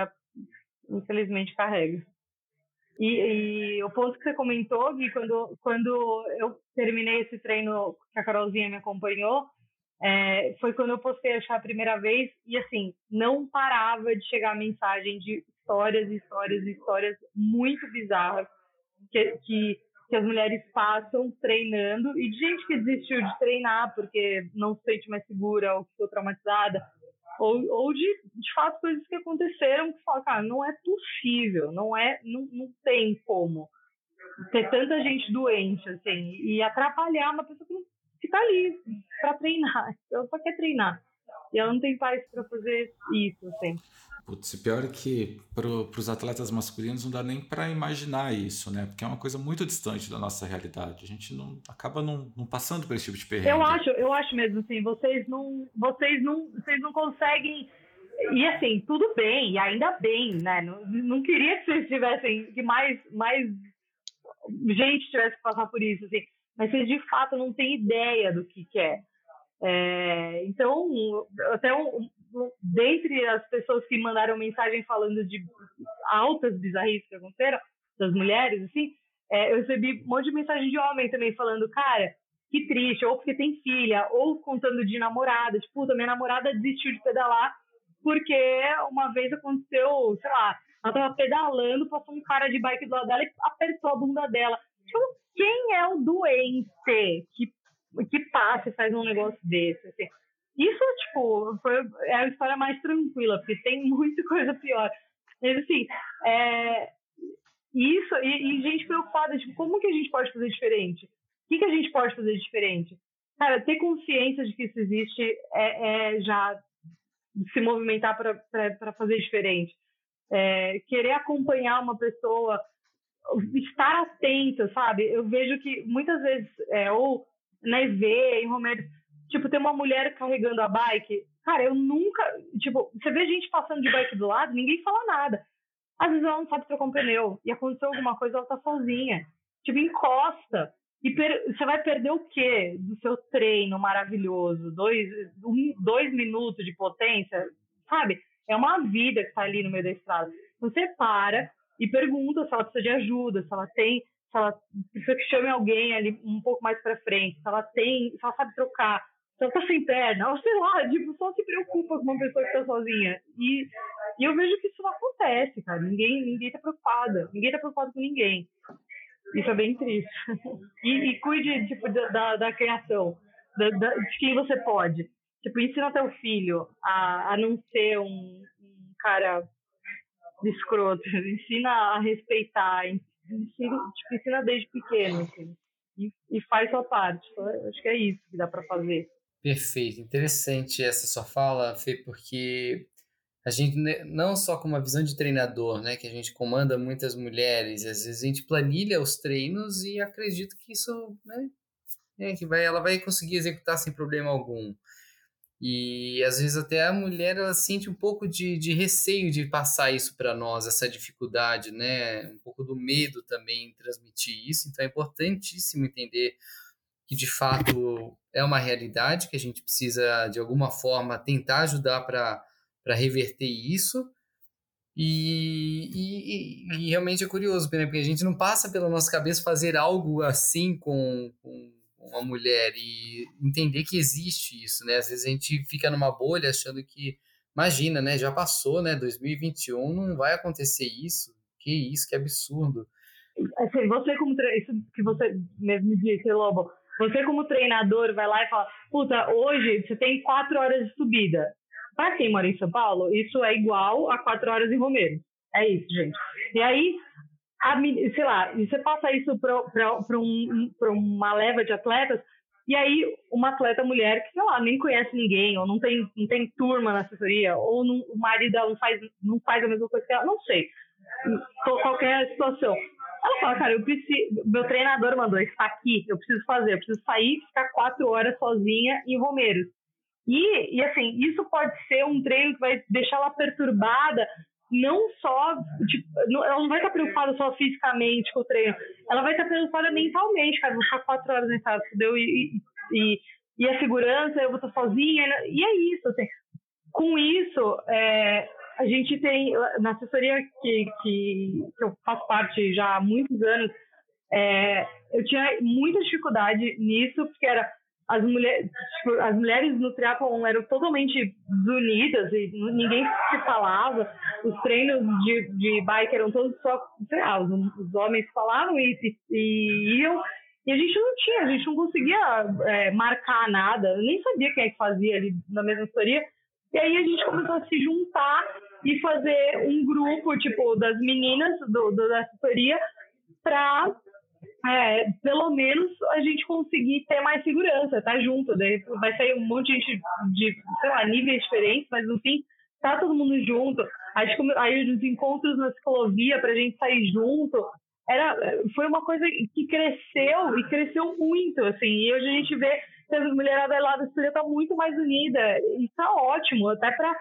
infelizmente carrega. E, e, o ponto que você comentou, Gui, quando, quando eu terminei esse treino que a Carolzinha me acompanhou, é, foi quando eu postei achar a primeira vez e, assim, não parava de chegar mensagem de histórias, histórias, histórias muito bizarras que, que que as mulheres passam treinando e de gente que desistiu de treinar porque não se sente mais segura ou ficou traumatizada ou, ou de, de fato coisas que aconteceram que fala, cara, não é possível, não é, não, não tem como ter tanta gente doente assim e atrapalhar uma pessoa que, que tá ali para treinar, ela só quer treinar e ela não tem paz para fazer isso assim. Putz, pior é que para os atletas masculinos não dá nem para imaginar isso, né? Porque é uma coisa muito distante da nossa realidade. A gente não acaba não, não passando por esse tipo de perrengue. Eu acho, eu acho mesmo assim, vocês não, vocês não, vocês não conseguem e assim, tudo bem, e ainda bem, né? Não, não queria que vocês tivessem, que mais, mais gente tivesse que passar por isso, assim. Mas vocês de fato não têm ideia do que, que é. é. então, até um, dentre as pessoas que mandaram mensagem falando de altas bizarrices que aconteceram, das mulheres, assim, é, eu recebi um monte de mensagem de homem também falando, cara, que triste, ou porque tem filha, ou contando de namorada, tipo, puta, minha namorada desistiu de pedalar porque uma vez aconteceu, sei lá, ela tava pedalando, passou um cara de bike do lado dela e apertou a bunda dela. Tipo, quem é o doente que, que passa e faz um negócio desse? Assim? Isso, tipo, foi, é a história mais tranquila, porque tem muita coisa pior. Mas, assim, é, isso, e, e, gente preocupada, tipo, como que a gente pode fazer diferente? O que, que a gente pode fazer diferente? Cara, ter consciência de que isso existe é, é já se movimentar para fazer diferente. É, querer acompanhar uma pessoa, estar atento, sabe? Eu vejo que muitas vezes, é, ou na EV, em Romero, Tipo, tem uma mulher carregando a bike. Cara, eu nunca. Tipo, você vê gente passando de bike do lado, ninguém fala nada. Às vezes ela não sabe trocar um pneu. E aconteceu alguma coisa, ela tá sozinha. Tipo, encosta. E per... você vai perder o quê do seu treino maravilhoso? Dois, um, dois minutos de potência, sabe? É uma vida que tá ali no meio da estrada. Você para e pergunta se ela precisa de ajuda, se ela tem, se ela precisa que chame alguém ali um pouco mais para frente, se ela tem, se ela sabe trocar só tá sem perna, ou sei lá, tipo, só se preocupa com uma pessoa que tá sozinha. E, e eu vejo que isso não acontece, cara. Ninguém, ninguém tá preocupado. Ninguém tá preocupado com ninguém. Isso é bem triste. E, e cuide, tipo, da, da, criação, da, da, de quem você pode. Tipo, ensina teu filho a, a não ser um, um cara escroto. Ensina a respeitar. Ensina, tipo, ensina desde pequeno, assim. E, e faz sua parte. Acho que é isso que dá para fazer. Perfeito. Interessante essa sua fala, Fê, porque a gente não só com uma visão de treinador, né, que a gente comanda muitas mulheres, às vezes a gente planilha os treinos e acredito que isso, né, é, que vai, ela vai conseguir executar sem problema algum. E às vezes até a mulher ela sente um pouco de, de receio de passar isso para nós, essa dificuldade, né? Um pouco do medo também em transmitir isso. Então é importantíssimo entender que de fato é uma realidade que a gente precisa de alguma forma tentar ajudar para reverter isso. E, e, e, realmente é curioso, né? porque a gente não passa pela nossa cabeça fazer algo assim com, com uma mulher e entender que existe isso, né? Às vezes a gente fica numa bolha achando que, imagina, né? Já passou, né? 2021 não vai acontecer isso. Que isso, que absurdo. Assim, você como isso que você mesmo disse, Lobo, você como treinador vai lá e fala, puta, hoje você tem quatro horas de subida. Para quem mora em São Paulo, isso é igual a quatro horas em Romero. É isso, gente. E aí, a, sei lá, você passa isso para um, uma leva de atletas, e aí uma atleta mulher que, sei lá, nem conhece ninguém, ou não tem, não tem turma na assessoria, ou não, o marido não faz, não faz a mesma coisa que ela, não sei. Qualquer situação. Ela fala, cara, eu preciso. Meu treinador mandou, está aqui, eu preciso fazer, eu preciso sair ficar quatro horas sozinha em Romeiros. E, e assim, isso pode ser um treino que vai deixar ela perturbada não só, tipo, ela não vai estar preocupada só fisicamente com o treino, ela vai estar preocupada mentalmente, cara, vou ficar quatro horas casa, entendeu? E, e, e a segurança, eu vou estar sozinha, e é isso, assim. Com isso, é, a gente tem, na assessoria que, que, que, eu faço parte já há muitos anos, é, eu tinha muita dificuldade nisso, porque era as mulheres, tipo, as mulheres no triatlon eram totalmente desunidas e ninguém se falava. Os treinos de, de bike eram todos só, sei lá, os, os homens falavam e, e, e, iam. E a gente não tinha, a gente não conseguia é, marcar nada. Eu nem sabia quem é que fazia ali na mesma história. E aí a gente começou a se juntar e fazer um grupo, tipo, das meninas do, do da assessoria para é, pelo menos a gente conseguir ter mais segurança, tá junto. Vai sair um monte de gente de, sei lá, níveis diferentes, mas no fim tá todo mundo junto. Aí, aí os encontros na ciclovia pra gente sair junto, era, foi uma coisa que cresceu e cresceu muito, assim. E hoje a gente vê que as mulheradas lá da Escolha tá muito mais unida. E tá ótimo, até para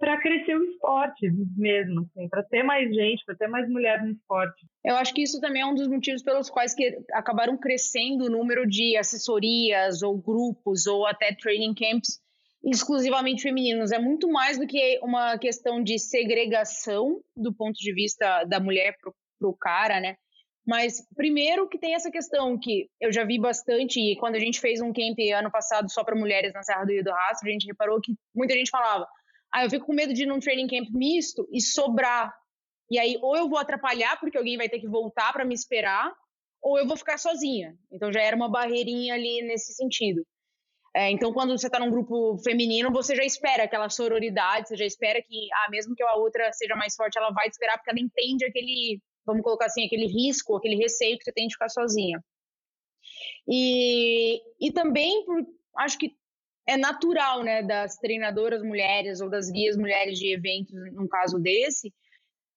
para crescer o esporte mesmo, assim, para ter mais gente, para ter mais mulheres no esporte. Eu acho que isso também é um dos motivos pelos quais que acabaram crescendo o número de assessorias ou grupos ou até training camps exclusivamente femininos. É muito mais do que uma questão de segregação do ponto de vista da mulher para o cara, né? Mas primeiro que tem essa questão que eu já vi bastante, e quando a gente fez um camp ano passado só para mulheres na Serra do Rio do Rastro, a gente reparou que muita gente falava ah, eu fico com medo de ir num training camp misto e sobrar. E aí, ou eu vou atrapalhar porque alguém vai ter que voltar para me esperar, ou eu vou ficar sozinha. Então já era uma barreirinha ali nesse sentido. É, então, quando você está num grupo feminino, você já espera aquela sororidade, você já espera que, ah, mesmo que a outra seja mais forte, ela vai te esperar porque ela entende aquele, vamos colocar assim, aquele risco, aquele receio que você tem de ficar sozinha. E, e também, por, acho que é natural, né, das treinadoras mulheres ou das guias mulheres de eventos, num caso desse,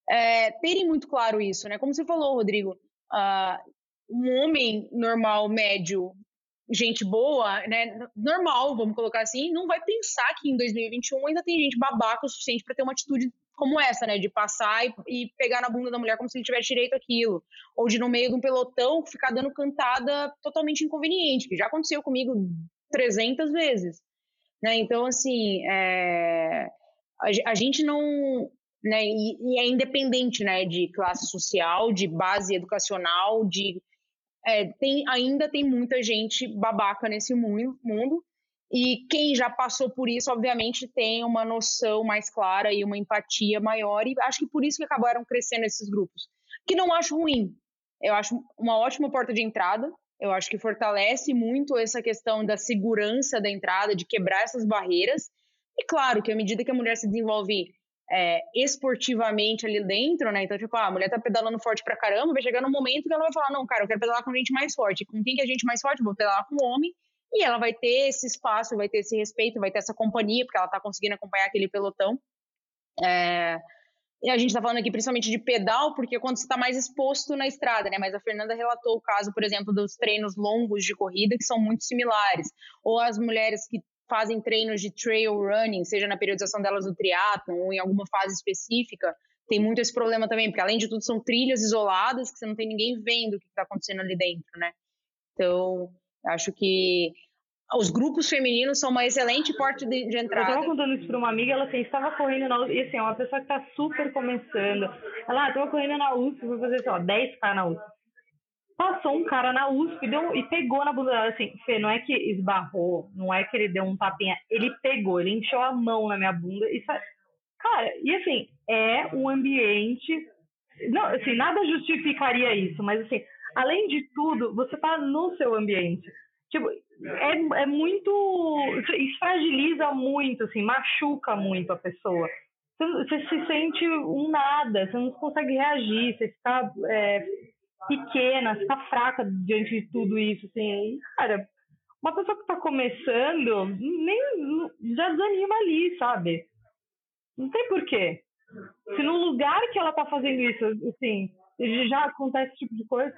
é, terem muito claro isso, né? Como você falou, Rodrigo, uh, um homem normal, médio, gente boa, né, normal, vamos colocar assim, não vai pensar que em 2021 ainda tem gente babaca o suficiente para ter uma atitude como essa, né, de passar e, e, pegar na bunda da mulher como se ele tivesse direito àquilo, ou de no meio de um pelotão ficar dando cantada totalmente inconveniente, que já aconteceu comigo 300 vezes. Né? Então, assim, é, a, a, gente não. Né, e, e, é independente né, de classe social, de base educacional, de. É, tem, ainda tem muita gente babaca nesse mundo, mundo, e quem já passou por isso, obviamente, tem uma noção mais clara e uma empatia maior, e acho que por isso que acabaram crescendo esses grupos. Que não acho ruim, eu acho uma ótima porta de entrada, Eu acho que fortalece muito essa questão da segurança da entrada, de quebrar essas barreiras. E claro que à medida que a mulher se desenvolve é, esportivamente ali dentro, né? Então, tipo, ah, a mulher tá pedalando forte pra caramba, vai chegar num momento que ela vai falar, não, cara, eu quero pedalar com gente mais forte. Com quem que é gente mais forte? Vou pedalar com um homem. E ela vai ter esse espaço, vai ter esse respeito, vai ter essa companhia, porque ela tá conseguindo acompanhar aquele pelotão. É, e a gente está falando aqui principalmente de pedal, porque quando você está mais exposto na estrada, né? Mas a Fernanda relatou o caso, por exemplo, dos treinos longos de corrida, que são muito similares. Ou as mulheres que fazem treinos de trail running, seja na periodização delas do triatlon ou em alguma fase específica, tem muito esse problema também, porque além de tudo são trilhas isoladas que você não tem ninguém vendo o que está acontecendo ali dentro, né? Então, acho que os grupos femininos são uma excelente porta de, de entrada. Eu estava contando isso para uma amiga, ela assim, estava correndo na USP, e assim, é uma pessoa que está super começando. Ela, estava ah, correndo na USP, vou fazer, sei lá, 10k na USP. Passou um cara na USP deu, e pegou na bunda dela, assim, Fê, não é que esbarrou, não é que ele deu um tapinha, ele pegou, ele encheu a mão na minha bunda e Cara, e assim, é um ambiente. Não, assim, nada justificaria isso, mas assim, além de tudo, você tá no seu ambiente. Tipo, é, é muito. Isso fragiliza muito, assim, machuca muito a pessoa. Você, você se sente um nada, você não consegue reagir, você fica é, pequena, fica fraca diante de tudo isso, assim. Cara, uma pessoa que está começando nem já desanima ali, sabe? Não tem porquê. Se no lugar que ela está fazendo isso, assim, já acontece esse tipo de coisa.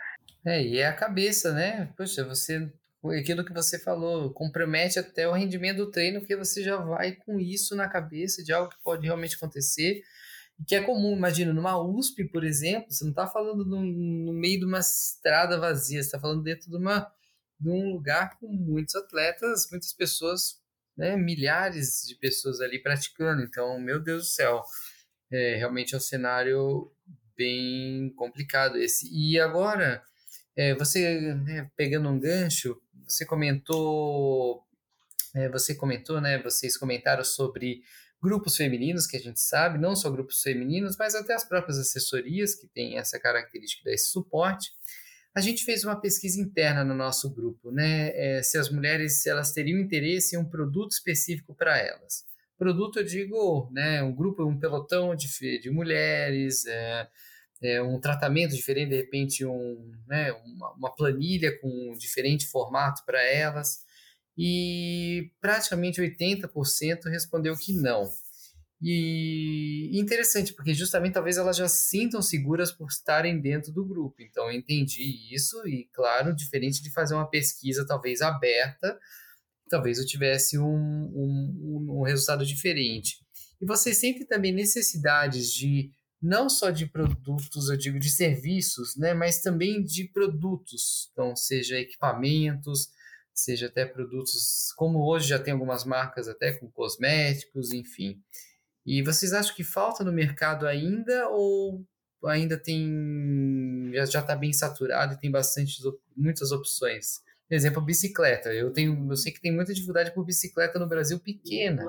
É, e é a cabeça, né? Poxa, você aquilo que você falou, compromete até o rendimento do treino, porque você já vai com isso na cabeça de algo que pode realmente acontecer, que é comum, imagina, numa USP, por exemplo, você não está falando no, no, meio de uma estrada vazia, você está falando dentro de, uma, de um lugar com muitos atletas, muitas pessoas, né, milhares de pessoas ali praticando, então, meu Deus do céu, é, realmente é um cenário bem complicado esse. E agora, é, você, né, pegando um gancho, você comentou, é, você comentou, né? Vocês comentaram sobre grupos femininos, que a gente sabe, não só grupos femininos, mas até as próprias assessorias que têm essa característica desse suporte. A gente fez uma pesquisa interna no nosso grupo, né? É, se as mulheres elas teriam interesse em um produto específico para elas. Produto, eu digo, né? Um grupo, um pelotão de, de mulheres, é, é, um tratamento diferente, de repente um, né, uma, uma planilha com um diferente formato para elas. E praticamente 80% respondeu que não. E interessante, porque justamente talvez elas já sintam seguras por estarem dentro do grupo. Então, eu entendi isso, e claro, diferente de fazer uma pesquisa talvez aberta, talvez eu tivesse um, um, um resultado diferente. E vocês sentem também necessidades de não só de produtos, eu digo de serviços, né, mas também de produtos, então seja equipamentos, seja até produtos, como hoje já tem algumas marcas até com cosméticos, enfim. E vocês acham que falta no mercado ainda ou ainda tem já está bem saturado e tem bastante muitas opções? Exemplo, bicicleta. Eu tenho, eu sei que tem muita dificuldade por bicicleta no Brasil pequena.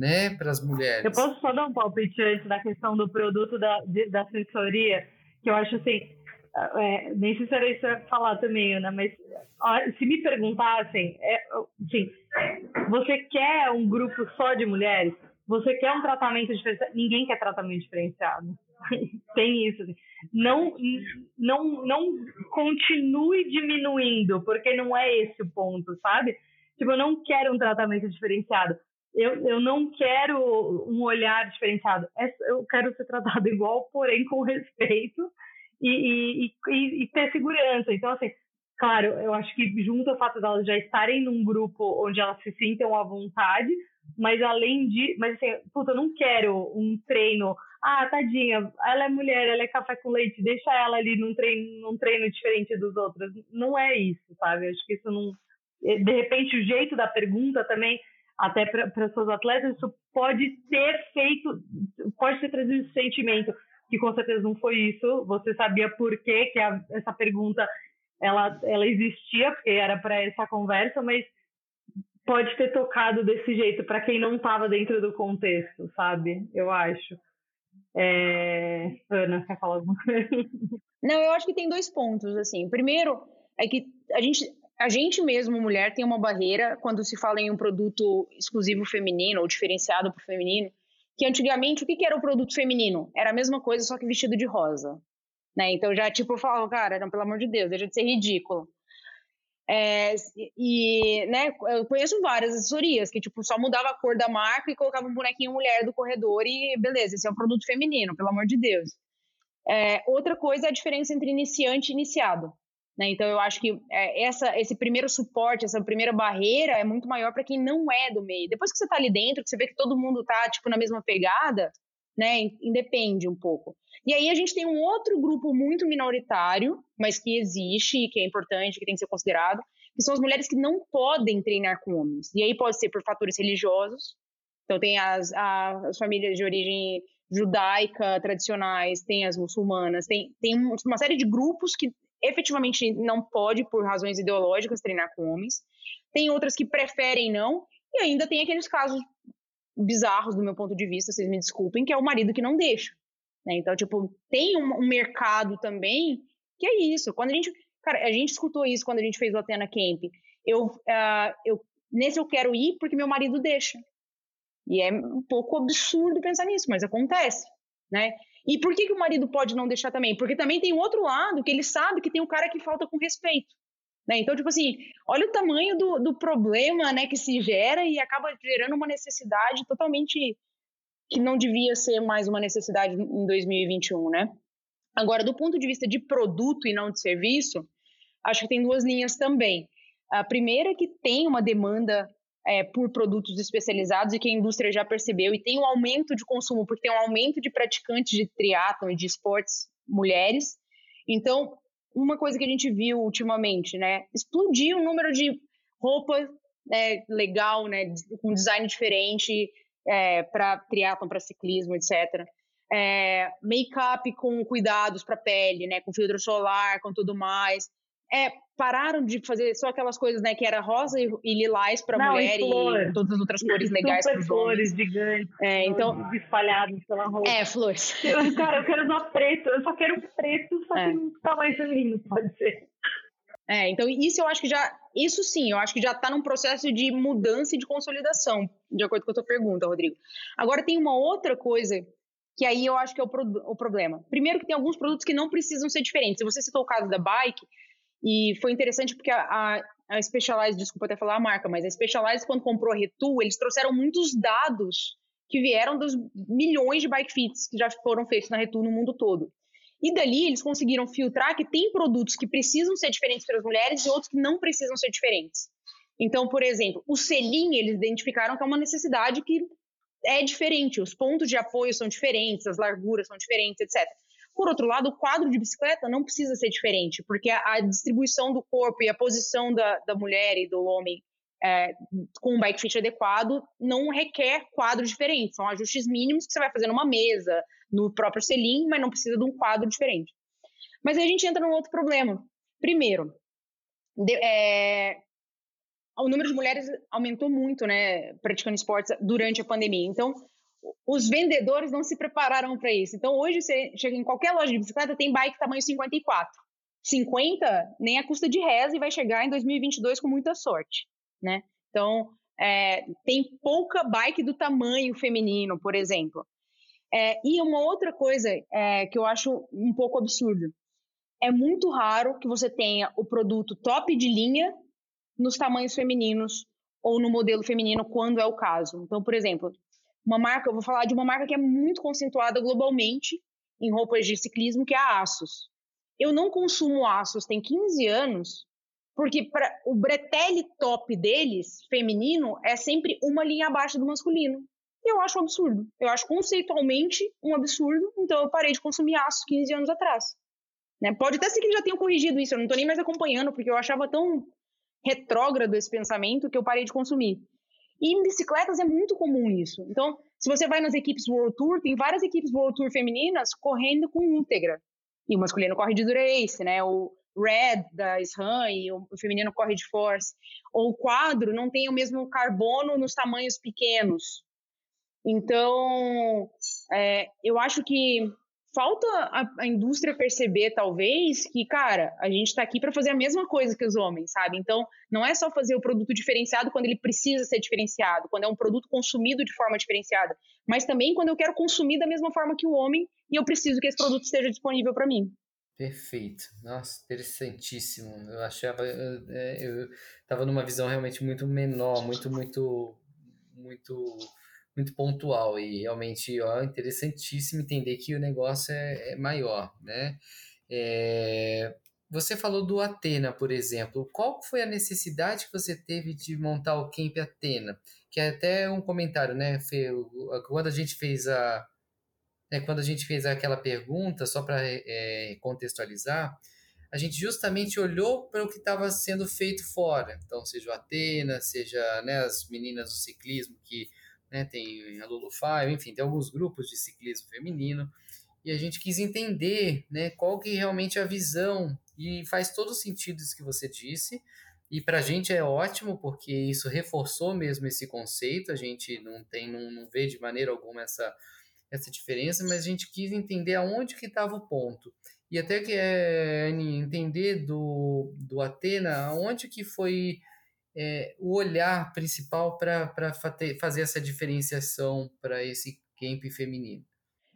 Né, para as mulheres. Eu posso só dar um palpite antes da questão do produto da, de, da assessoria, que eu acho assim, é, nem sei se era isso falar também, Ana, mas se me perguntassem, é, assim, você quer um grupo só de mulheres? Você quer um tratamento diferenciado? Ninguém quer tratamento diferenciado. Tem isso. Assim. Não, não, não continue diminuindo, porque não é esse o ponto, sabe? Tipo, eu não quero um tratamento diferenciado eu, eu não quero um olhar diferenciado. É, eu quero ser tratado igual, porém com respeito e, e, e, e, ter segurança. Então, assim, claro, eu acho que junto ao fato delas já estarem num grupo onde elas se sintam à vontade, mas além de. Mas assim, puta, eu não quero um treino. Ah, tadinha, ela é mulher, ela é café com leite, deixa ela ali num treino, num treino diferente dos outros. Não é isso, sabe? Acho que isso não. De repente, o jeito da pergunta também até para seus atletas, isso pode ter feito, pode ter trazido esse sentimento, que com certeza não foi isso. Você sabia por que, que a, essa pergunta ela, ela existia, porque era para essa conversa, mas pode ter tocado desse jeito para quem não estava dentro do contexto, sabe? Eu acho. É... Ana, quer falar alguma coisa? Não, eu acho que tem dois pontos, assim. Primeiro, é que a gente, a gente mesmo, mulher, tem uma barreira quando se fala em um produto exclusivo feminino ou diferenciado para o feminino, que antigamente o que, era o produto feminino? Era a mesma coisa, só que vestido de rosa. Né? Então já tipo eu falava, cara, não, pelo amor de Deus, deixa de ser ridículo. É, e, né, eu conheço várias assessorias que, tipo, só mudava a cor da marca e colocava um bonequinho mulher do corredor e beleza, esse é um produto feminino, pelo amor de Deus. É, outra coisa é a diferença entre iniciante e iniciado. Né? Então, eu acho que é, essa, esse primeiro suporte, essa primeira barreira é muito maior para quem não é do meio. Depois que você está ali dentro, que você vê que todo mundo está tipo, na mesma pegada, né, independe um pouco. E aí a gente tem um outro grupo muito minoritário, mas que existe que é importante, que tem que ser considerado, que são as mulheres que não podem treinar com homens. E aí pode ser por fatores religiosos. Então tem as, as famílias de origem judaica tradicionais, tem as muçulmanas, tem, tem uma série de grupos que efetivamente não pode, por razões ideológicas, treinar com homens. Tem outras que preferem não. E ainda tem aqueles casos bizarros do meu ponto de vista, vocês me desculpem, que é o marido que não deixa. Né? Então, tipo, tem um, um, mercado também que é isso. Quando a gente. Cara, a gente escutou isso quando a gente fez o Atena Camp. Eu, uh, eu, nesse eu quero ir porque meu marido deixa. E é um pouco absurdo pensar nisso, mas acontece, né? E por que, que o marido pode não deixar também? Porque também tem o outro lado que ele sabe que tem o cara que falta com respeito. Né? Então, tipo assim, olha o tamanho do, do problema né, que se gera e acaba gerando uma necessidade totalmente que não devia ser mais uma necessidade em 2021, né? Agora, do ponto de vista de produto e não de serviço, acho que tem duas linhas também. A primeira é que tem uma demanda é, por produtos especializados e que a indústria já percebeu e tem um aumento de consumo, porque tem um aumento de praticantes de triatlon e de esportes mulheres. Então, uma coisa que a gente viu ultimamente, né? Explodiu o número de roupa né, legal, né? Com design diferente é, para triatlon, para ciclismo, etc. É, make-up com cuidados para pele, né? Com filtro solar, com tudo mais. É, pararam de fazer só aquelas coisas, né, que era rosa e, e lilás para mulher e, e, todas as outras cores legais para flores gigantes. É, então espalhadas pela roupa. É, flores. Eu, cara, eu quero usar preto, eu só quero preto, só é. que um tamanho feminino, pode ser. É, então isso eu acho que já, isso sim, eu acho que já está num processo de mudança e de consolidação, de acordo com a tua pergunta, Rodrigo. Agora tem uma outra coisa que aí eu acho que é o, pro, o problema. Primeiro que tem alguns produtos que não precisam ser diferentes. Você citou o caso da bike, e foi interessante porque a, a, a Specialized, desculpa até falar a marca, mas a Specialized, quando comprou a Retu, eles trouxeram muitos dados que vieram dos milhões de bike fits que já foram feitos na Retu no mundo todo. E dali eles conseguiram filtrar que tem produtos que precisam ser diferentes para as mulheres e outros que não precisam ser diferentes. Então, por exemplo, o selim eles identificaram que é uma necessidade que é diferente, os pontos de apoio são diferentes, as larguras são diferentes, etc. Por outro lado, o quadro de bicicleta não precisa ser diferente, porque a, a distribuição do corpo e a posição da, da mulher e do homem é, com um bike fit adequado não requer quadros diferentes, são ajustes mínimos que você vai fazer numa mesa, no próprio selim, mas não precisa de um quadro diferente. Mas aí a gente entra num outro problema. Primeiro, de, é, o número de mulheres aumentou muito, né, praticando esportes durante a pandemia. Então, os vendedores não se prepararam para isso. Então, hoje, você chega em qualquer loja de bicicleta, tem bike tamanho 54. 50 nem a custa de reza e vai chegar em 2022 com muita sorte, né? Então, é, tem pouca bike do tamanho feminino, por exemplo. É, e uma outra coisa é, que eu acho um pouco absurdo. É muito raro que você tenha o produto top de linha nos tamanhos femininos ou no modelo feminino, quando é o caso. Então, por exemplo, uma marca, eu vou falar de uma marca que é muito conceituada globalmente em roupas de ciclismo, que é a Asus. Eu não consumo Asus tem 15 anos, porque pra, o bretelle top deles, feminino, é sempre uma linha abaixo do masculino. E eu acho um absurdo. Eu acho conceitualmente um absurdo, então eu parei de consumir Asus 15 anos atrás. Né? Pode até ser que já tenham corrigido isso, eu não estou nem mais acompanhando, porque eu achava tão retrógrado esse pensamento que eu parei de consumir. E em bicicletas é muito comum isso. Então, se você vai nas equipes World Tour, tem várias equipes World Tour femininas correndo com íntegra. E o masculino corre de Durace, né? O Red da SRAM e o feminino corre de Force. Ou o quadro não tem o mesmo carbono nos tamanhos pequenos. Então, é, eu acho que falta a, a, indústria perceber, talvez, que, cara, a gente está aqui para fazer a mesma coisa que os homens, sabe? Então, não é só fazer o produto diferenciado quando ele precisa ser diferenciado, quando é um produto consumido de forma diferenciada, mas também quando eu quero consumir da mesma forma que o homem e eu preciso que esse produto esteja disponível para mim. Perfeito. Nossa, interessantíssimo. Eu achava, eu estava é, numa visão realmente muito menor, muito, muito, muito muito pontual e realmente ó, interessantíssimo entender que o negócio é, é maior, né? É, você falou do Atena, por exemplo. Qual foi a necessidade que você teve de montar o Camp Atena? Que é até um comentário, né, Fê? Quando a gente fez a, é, quando a gente fez aquela pergunta, só para é, contextualizar, a gente justamente olhou para o que estava sendo feito fora. Então, seja o Atena, seja né, as meninas do ciclismo que né, tem a Lulu Five, enfim, tem alguns grupos de ciclismo feminino, e a gente quis entender né, qual que realmente é a visão, e faz todo sentido isso que você disse, e para a gente é ótimo, porque isso reforçou mesmo esse conceito, a gente não tem, não, não vê de maneira alguma essa, essa diferença, mas a gente quis entender aonde que estava o ponto. E até que é, entender do, do Atena, aonde que foi é, o olhar principal para fazer essa diferenciação para esse camp feminino?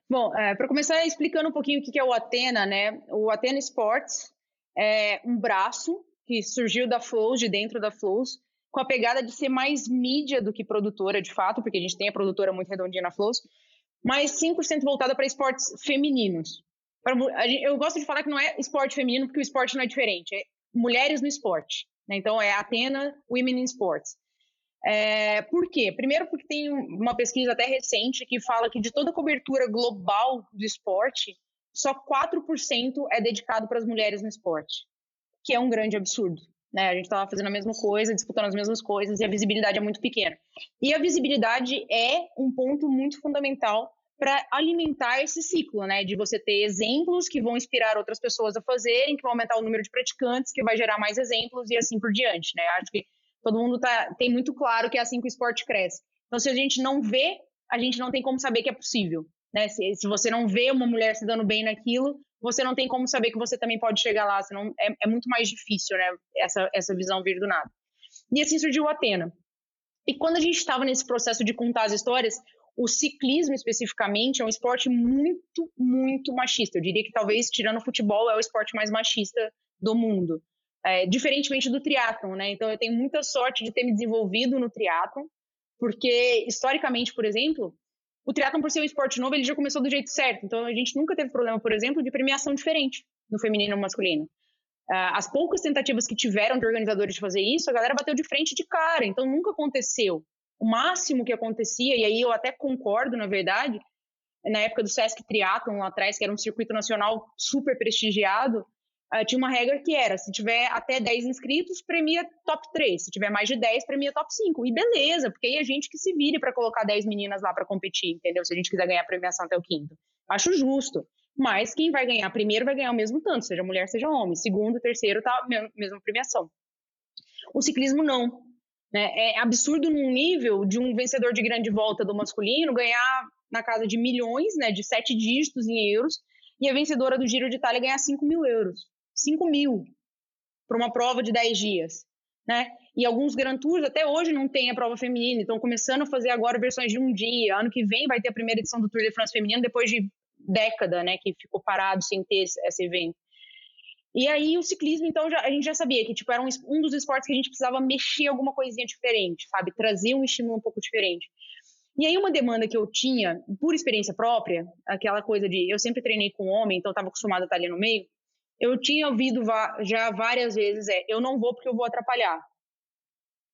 Bom, é, para começar explicando um pouquinho o que é o Atena, né? O Atena Sports é um braço que surgiu da Flows, de dentro da Flows, com a pegada de ser mais mídia do que produtora, de fato, porque a gente tem a produtora muito redondinha na Flows, mas 100% voltada para esportes femininos. Eu gosto de falar que não é esporte feminino, porque o esporte não é diferente, é mulheres no esporte. Né? Então, é Atena Women in Sports. É, por quê? Primeiro, porque tem uma pesquisa até recente que fala que de toda a cobertura global do esporte, só 4% é dedicado para as mulheres no esporte, que é um grande absurdo. Né? A gente estava fazendo a mesma coisa, disputando as mesmas coisas e a visibilidade é muito pequena. E a visibilidade é um ponto muito fundamental para alimentar esse ciclo, né? De você ter exemplos que vão inspirar outras pessoas a fazerem, que vão aumentar o número de praticantes, que vai gerar mais exemplos e assim por diante, né? Acho que todo mundo tá, tem muito claro que é assim que o esporte cresce. Então, se a gente não vê, a gente não tem como saber que é possível, né? Se, se você não vê uma mulher se dando bem naquilo, você não tem como saber que você também pode chegar lá, senão é, é muito mais difícil, né? Essa, essa visão vir do nada. E assim surgiu o Atena. E quando a gente estava nesse processo de contar as histórias, o ciclismo especificamente é um esporte muito, muito machista. Eu diria que talvez, tirando o futebol, é o esporte mais machista do mundo. É, diferentemente do triatlon, né? Então eu tenho muita sorte de ter me desenvolvido no triatlon, porque historicamente, por exemplo, o triatlon por ser um esporte novo, ele já começou do jeito certo. Então a gente nunca teve problema, por exemplo, de premiação diferente no feminino e no masculino. Uh, as poucas tentativas que tiveram de organizadores de fazer isso, a galera bateu de frente de cara, então nunca aconteceu. O máximo que acontecia, e aí eu até concordo, na verdade, na época do Sesc Triathlon lá atrás, que era um circuito nacional super prestigiado, uh, tinha uma regra que era, se tiver até 10 inscritos, premia top 3, se tiver mais de 10, premia top 5. E beleza, porque aí a gente que se vire para colocar 10 meninas lá para competir, entendeu? Se a gente quiser ganhar a premiação até o quinto. Acho justo. Mas quem vai ganhar primeiro vai ganhar o mesmo tanto, seja mulher, seja homem. Segundo, terceiro, tá mesma premiação. O ciclismo não. Né? É absurdo num nível de um vencedor de grande volta do masculino ganhar na casa de milhões, né, de sete dígitos em euros, e a vencedora do Giro de Itália ganhar 5 mil euros. 5 mil para uma prova de 10 dias. Né? E alguns Grand Tours até hoje não tem a prova feminina, estão começando a fazer agora versões de um dia. Ano que vem vai ter a primeira edição do Tour de France feminino, depois de década, né, que ficou parado sem ter esse evento. E aí o ciclismo, então, já, a gente já sabia que tipo, era um, um dos esportes que a gente precisava mexer alguma coisinha diferente, sabe? Trazer um estímulo um pouco diferente. E aí uma demanda que eu tinha, por experiência própria, aquela coisa de eu sempre treinei com homem, então estava acostumada a estar ali no meio, eu tinha ouvido já várias vezes é, eu não vou porque eu vou atrapalhar.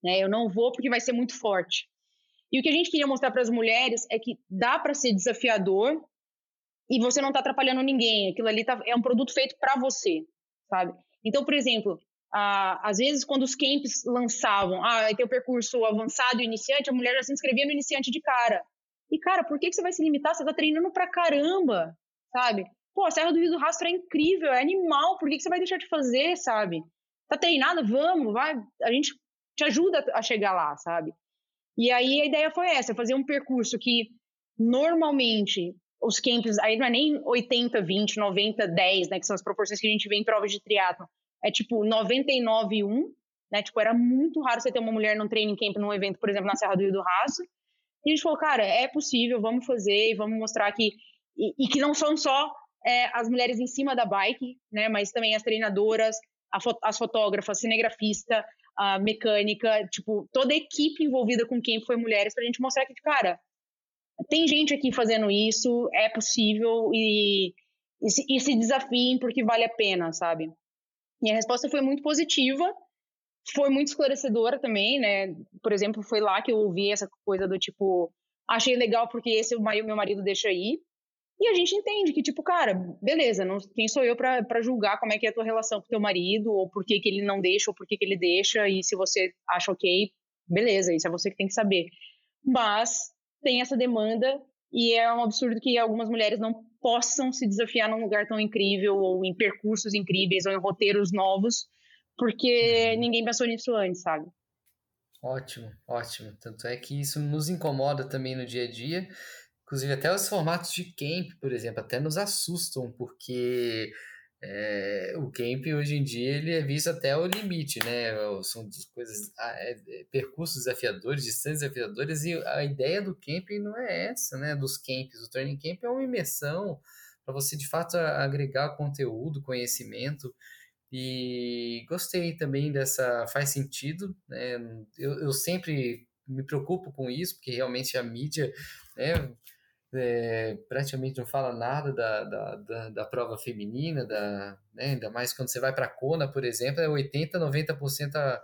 Né? Eu não vou porque vai ser muito forte. E o que a gente queria mostrar para as mulheres é que dá para ser desafiador e você não está atrapalhando ninguém. Aquilo ali tá, é um produto feito para você sabe? Então, por exemplo, ah, às vezes quando os camps lançavam, ah, ter o percurso avançado e iniciante, a mulher já se inscrevia no iniciante de cara. E, cara, por que, que você vai se limitar? Você tá treinando pra caramba, sabe? Pô, a Serra do Rio do Rastro é incrível, é animal, por que, que você vai deixar de fazer, sabe? Tá treinado? Vamos, vai, a gente te ajuda a chegar lá, sabe? E aí a ideia foi essa, fazer um percurso que normalmente os camps, aí não é nem 80, 20, 90, 10, né, que são as proporções que a gente vê em provas de triatlo. É tipo 99 1, né? Tipo, era muito raro você ter uma mulher num training camp, num evento, por exemplo, na Serra do Rio do Raso. E a gente falou, cara, é possível, vamos fazer e vamos mostrar que e, e que não são só é, as mulheres em cima da bike, né, mas também as treinadoras, fo as fotógrafas, cinegrafista, a mecânica, tipo, toda a equipe envolvida com quem foi mulheres, pra gente mostrar que, cara, tem gente aqui fazendo isso, é possível e, e, se, e se desafiem porque vale a pena, sabe? E a resposta foi muito positiva, foi muito esclarecedora também, né? Por exemplo, foi lá que eu ouvi essa coisa do tipo, achei legal porque esse o meu marido deixa ir. E a gente entende que, tipo, cara, beleza, não, quem sou eu para julgar como é que é a tua relação com teu marido, ou por que, que ele não deixa, ou por que, que ele deixa, e se você acha ok, beleza, isso é você que tem que saber. Mas tem essa demanda, e é um absurdo que algumas mulheres não possam se desafiar num lugar tão incrível, ou em percursos incríveis, ou em roteiros novos, porque uhum. ninguém pensou nisso antes, sabe? Ótimo, ótimo. Tanto é que isso nos incomoda também no dia a dia, Inclusive, até os formatos de camp, por exemplo, até nos assustam, porque é, o camp hoje em dia ele é visto até o limite, né? São coisas, é, é, percursos desafiadores, distâncias desafiadoras, e a ideia do camp não é essa, né? Dos camps. O training camp é uma imersão para você de fato agregar conteúdo, conhecimento. E gostei também dessa. faz sentido, né? Eu, eu sempre me preocupo com isso, porque realmente a mídia, né? É, praticamente não fala nada da, da, da, da prova feminina, da, né, ainda mais quando você vai para a Kona, por exemplo, é 80%, 90%, a,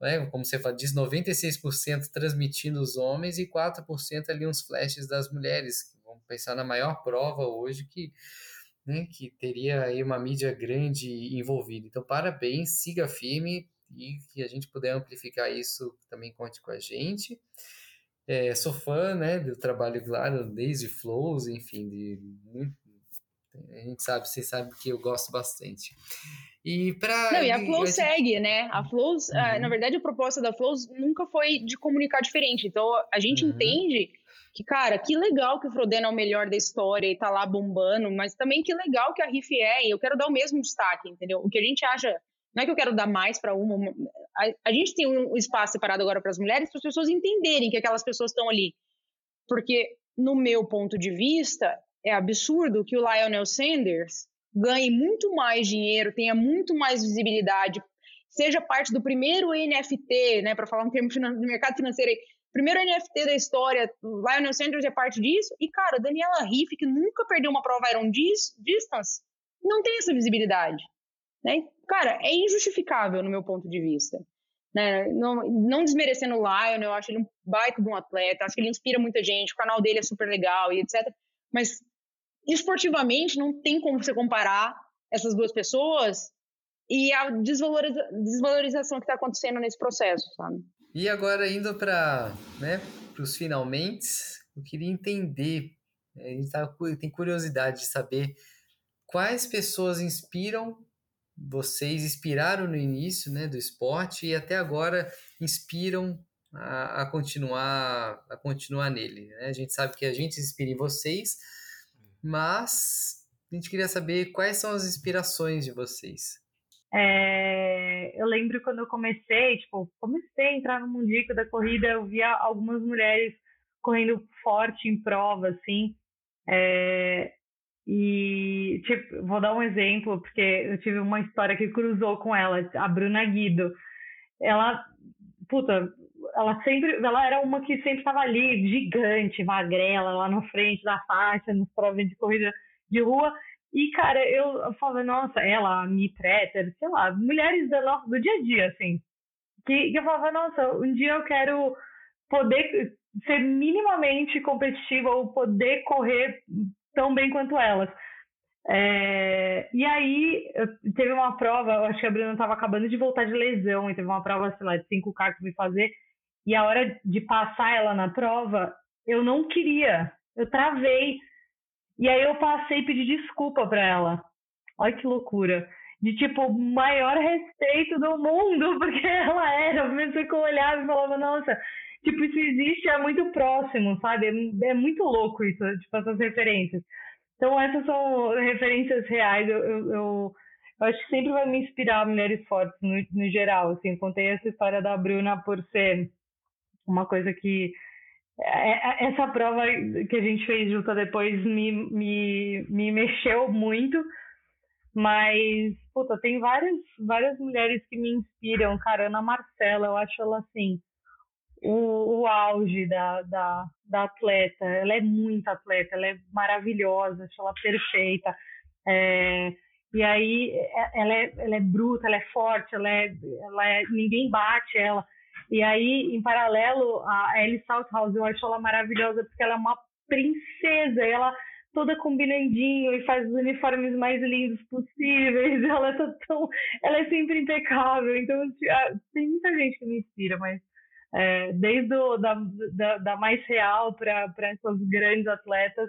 né, como você fala, diz 96% transmitindo os homens e 4% ali uns flashes das mulheres. Vamos pensar na maior prova hoje que, né, que teria aí uma mídia grande envolvida. Então, parabéns, siga firme e que a gente puder amplificar isso, também conte com a gente. É, sou fã, né, do trabalho, claro, desde Flows, enfim, de muito, a gente sabe, vocês sabem que eu gosto bastante. E para Não, e a Flow gente... segue, né? A Flows, uhum. uh, na verdade, a proposta da Flows nunca foi de comunicar diferente. Então, a gente uhum. entende que, cara, que legal que o Frodeno é o melhor da história e tá lá bombando, mas também que legal que a Riff é, e eu quero dar o mesmo destaque, entendeu? O que a gente acha não é que eu quero dar mais para uma. A, a, gente tem um espaço separado agora para as mulheres, para as pessoas entenderem que aquelas pessoas estão ali. Porque, no meu ponto de vista, é absurdo que o Lionel Sanders ganhe muito mais dinheiro, tenha muito mais visibilidade, seja parte do primeiro NFT, né, para falar um termo do mercado financeiro aí, primeiro NFT da história, Lionel Sanders é parte disso, e cara, Daniela Riff, que nunca perdeu uma prova Iron Distance, não tem essa visibilidade. Né? Cara, é injustificável no meu ponto de vista. Né? Não, não desmerecendo o Lion, eu acho ele um baita de um atleta, acho que ele inspira muita gente, o canal dele é super legal e etc. Mas esportivamente não tem como você comparar essas duas pessoas e a desvaloriza desvalorização que está acontecendo nesse processo, sabe? E agora indo para né, os finalmente, eu queria entender, né, a gente tá, tem curiosidade de saber quais pessoas inspiram vocês inspiraram no início né, do esporte e até agora inspiram a, a continuar a continuar nele. Né? A gente sabe que a gente inspira em vocês, mas a gente queria saber quais são as inspirações de vocês. É, eu lembro quando eu comecei, tipo, comecei a entrar no mundinho da corrida, eu via algumas mulheres correndo forte em prova, assim, é, e, tipo, vou dar um exemplo, porque eu tive uma história que cruzou com ela, a Bruna Guido. Ela, puta, ela sempre, ela era uma que sempre estava ali, gigante, magrela, lá na frente da faixa, nos provas de corrida de rua. E, cara, eu, eu falava, nossa, ela, a Mi sei lá, mulheres do, do dia a dia, assim. Que, que eu falava, nossa, um dia eu quero poder ser minimamente competitiva ou poder correr tão bem quanto elas. É, e aí, teve uma prova, eu acho que a Bruna estava acabando de voltar de lesão, e teve uma prova, sei lá, de 5K que eu fui fazer, e a hora de passar ela na prova, eu não queria, eu travei. E aí eu passei e pedi desculpa para ela. Olha que loucura. De tipo, maior respeito do mundo, porque ela era. Eu comecei a olhar e falava, nossa, tipo, isso existe, é muito próximo, sabe? É, é muito louco isso, tipo, essas referências. Então, essas são referências reais. Eu, eu, eu, eu acho que sempre vai me inspirar mulheres fortes, no, no geral. Assim, contei essa história da Bruna por ser uma coisa que é, é, essa prova que a gente fez junto depois me, me, me mexeu muito, mas, puta, tem várias, várias mulheres que me inspiram. Cara, Ana Marcela, eu acho ela assim, o, o auge da, da, da atleta. Ela é muito atleta, ela é maravilhosa, acho ela perfeita. É, e aí, é, ela é, ela é bruta, ela é forte, ela é, ela é, ninguém bate ela. E aí, em paralelo, a Ellie Salthouse, eu acho ela maravilhosa porque ela é uma princesa, ela toda combinandinho e faz os uniformes mais lindos possíveis. Ela é tão, ela é sempre impecável. Então, ah, tem muita gente que me inspira, mas é, desde o, da, da, da mais real para essas grandes atletas,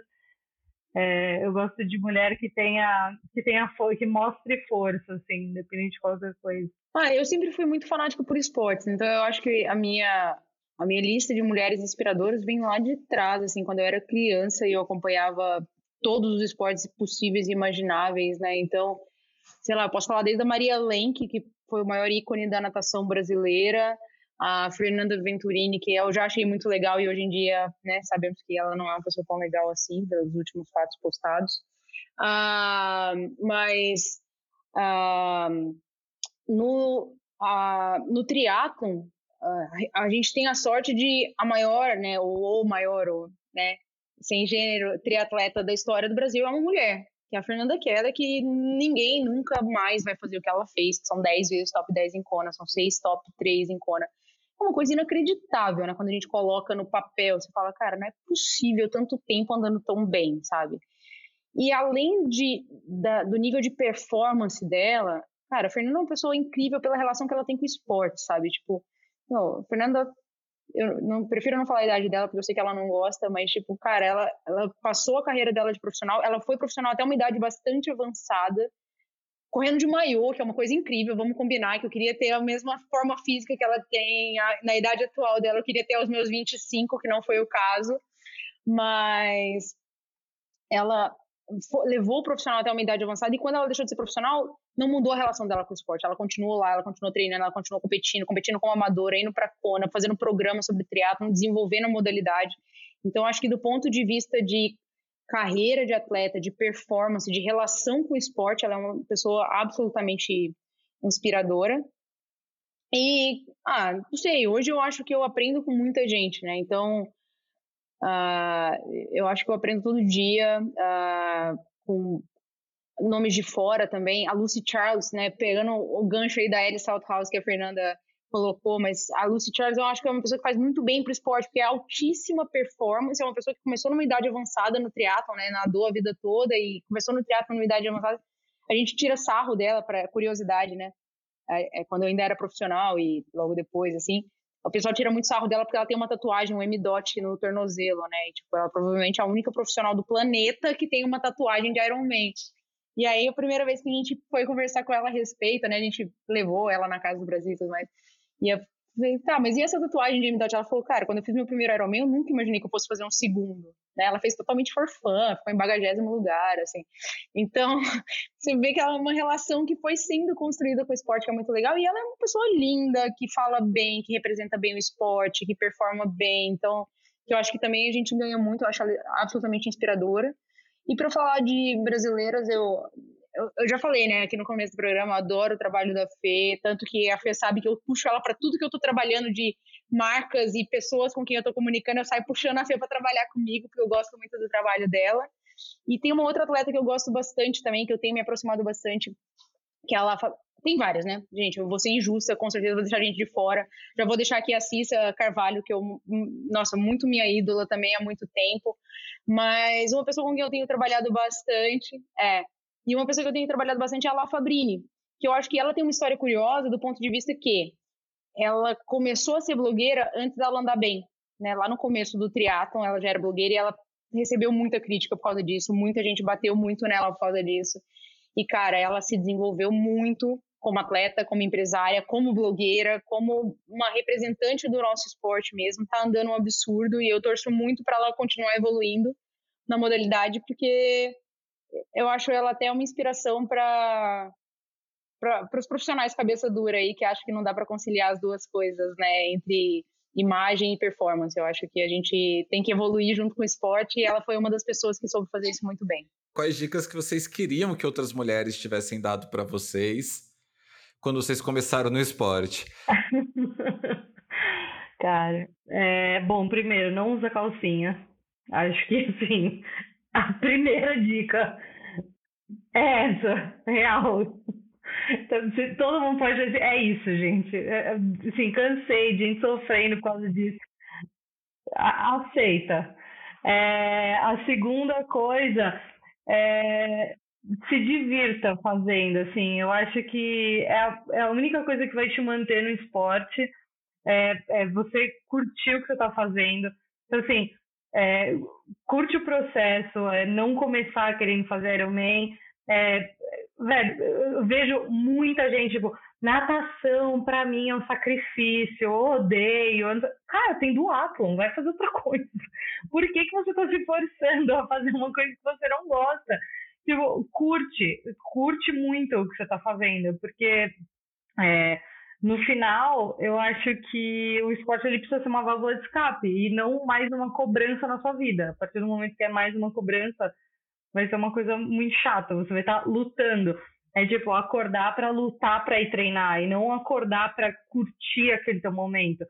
é, eu gosto de mulher que tenha que tenha que mostre força, assim, independente de qualquer coisa. Ah, eu sempre fui muito fanática por esportes, então eu acho que a minha a minha lista de mulheres inspiradoras vem lá de trás, assim, quando eu era criança e eu acompanhava todos os esportes possíveis e imagináveis, né? Então, sei lá, eu posso falar desde a Maria Lenk, que foi o maior ícone da natação brasileira, a Fernanda Venturini, que eu já achei muito legal e hoje em dia, né, sabemos que ela não é uma pessoa tão legal assim, pelos últimos fatos postados. Uh, mas uh, no, uh, no triatlon, a gente tem a sorte de a maior, né, ou o maior, ou, né, sem gênero, triatleta da história do Brasil é uma mulher, que é a Fernanda Queda, que ninguém nunca mais vai fazer o que ela fez, são 10 vezes top 10 em Kona, são 6 top 3 em Kona uma coisa inacreditável, né? Quando a gente coloca no papel, você fala, cara, não é possível tanto tempo andando tão bem, sabe? E além de, da, do nível de performance dela, cara, a Fernanda é uma pessoa incrível pela relação que ela tem com o esporte, sabe? Tipo, não, Fernanda, eu não prefiro não falar a idade dela, porque eu sei que ela não gosta, mas, tipo, cara, ela, ela passou a carreira dela de profissional, ela foi profissional até uma idade bastante avançada, correndo de maiô, que é uma coisa incrível, vamos combinar que eu queria ter a mesma forma física que ela tem a, na idade atual dela, eu queria ter aos meus 25, que não foi o caso, mas ela levou o profissional até uma idade avançada e quando ela deixou de ser profissional, não mudou a relação dela com o esporte. Ela continuou lá, ela continuou treinando, ela continuou competindo, competindo como amadora, indo para Kona, fazendo programa sobre triatlo, desenvolvendo a modalidade. Então acho que do ponto de vista de carreira de atleta, de performance, de relação com o esporte, ela é uma pessoa absolutamente inspiradora. E, ah, não sei, hoje eu acho que eu aprendo com muita gente, né? Então, uh, eu acho que eu aprendo todo dia uh, com nomes de fora também. A Lucy Charles, né? Pegando o gancho aí da Ellie Salthouse, que a Fernanda colocou, mas a Lucy Charles eu acho que é uma pessoa que faz muito bem para esporte, porque é altíssima performance, é uma pessoa que começou numa idade avançada no triatlon, né, nadou a vida toda e começou no triatlon numa idade avançada. A gente tira sarro dela para curiosidade, né? É, é, quando eu ainda era profissional e logo depois, assim, o pessoal tira muito sarro dela porque ela tem uma tatuagem, um M-Dot no tornozelo, né? E, tipo, ela provavelmente é a única profissional do planeta que tem uma tatuagem de Iron Man. E aí, a primeira vez que a gente foi conversar com ela a respeito, né? A gente levou ela na Casa do Brasil e tudo mais. E eu falei, tá, mas e essa tatuagem de MDOT? Ela falou, cara, quando eu fiz meu primeiro Ironman, eu nunca imaginei que eu fosse fazer um segundo. Né? Ela fez totalmente for fun, ficou em bagagésimo lugar, assim. Então, você vê que ela é uma relação que foi sendo construída com o esporte, que é muito legal. E ela é uma pessoa linda, que fala bem, que representa bem o esporte, que performa bem. Então, eu acho que também a gente ganha muito, eu acho ela absolutamente inspiradora. E para falar de brasileiras, eu eu, eu, já falei, né, aqui no começo do programa, eu adoro o trabalho da Fê, tanto que a Fê sabe que eu puxo ela para tudo que eu tô trabalhando de marcas e pessoas com quem eu tô comunicando, eu saio puxando a Fê para trabalhar comigo, porque eu gosto muito do trabalho dela. E tem uma outra atleta que eu gosto bastante também, que eu tenho me aproximado bastante, que ela tem várias, né? Gente, eu vou ser injusta, com certeza vou deixar a gente de fora. Já vou deixar aqui a Cissa Carvalho, que eu, nossa, muito minha ídola também há muito tempo. Mas uma pessoa com quem eu tenho trabalhado bastante é e uma pessoa que eu tenho trabalhado bastante é a La Fabrini, que eu acho que ela tem uma história curiosa do ponto de vista que ela começou a ser blogueira antes dela andar bem, né? Lá no começo do triatlon, ela já era blogueira e ela recebeu muita crítica por causa disso, muita gente bateu muito nela por causa disso. E cara, ela se desenvolveu muito como atleta, como empresária, como blogueira, como uma representante do nosso esporte mesmo, tá andando um absurdo e eu torço muito para ela continuar evoluindo na modalidade, porque eu acho ela até uma inspiração para para os profissionais cabeça dura aí que acham que não dá para conciliar as duas coisas, né, entre imagem e performance. Eu acho que a gente tem que evoluir junto com o esporte e ela foi uma das pessoas que soube fazer isso muito bem. Quais dicas que vocês queriam que outras mulheres tivessem dado para vocês quando vocês começaram no esporte? Cara, é, bom, primeiro, não usa calcinha. Acho que, assim, a primeira dica é essa, real. Então, todo mundo pode dizer, é isso, gente. É, assim, cansei de gente sofrendo por causa disso. Aceita. É, a segunda coisa é se divirta fazendo, assim. Eu acho que é a, é a única coisa que vai te manter no esporte é, é você curtir o que você está fazendo. Então, assim, é, curte o processo, é, não começar querendo fazer Ironman, é, velho, eu vejo muita gente, tipo, natação pra mim é um sacrifício, eu odeio. Cara, tem duatlon, vai fazer outra coisa. Por que, que você tá se forçando a fazer uma coisa que você não gosta? Tipo, curte, curte muito o que você tá fazendo, porque é, no final, eu acho que o esporte ele precisa ser uma válvula de escape e não mais uma cobrança na sua vida. A partir do momento que é mais uma cobrança, vai ser uma coisa muito chata. Você vai estar lutando. É tipo acordar para lutar para ir treinar e não acordar para curtir aquele teu momento.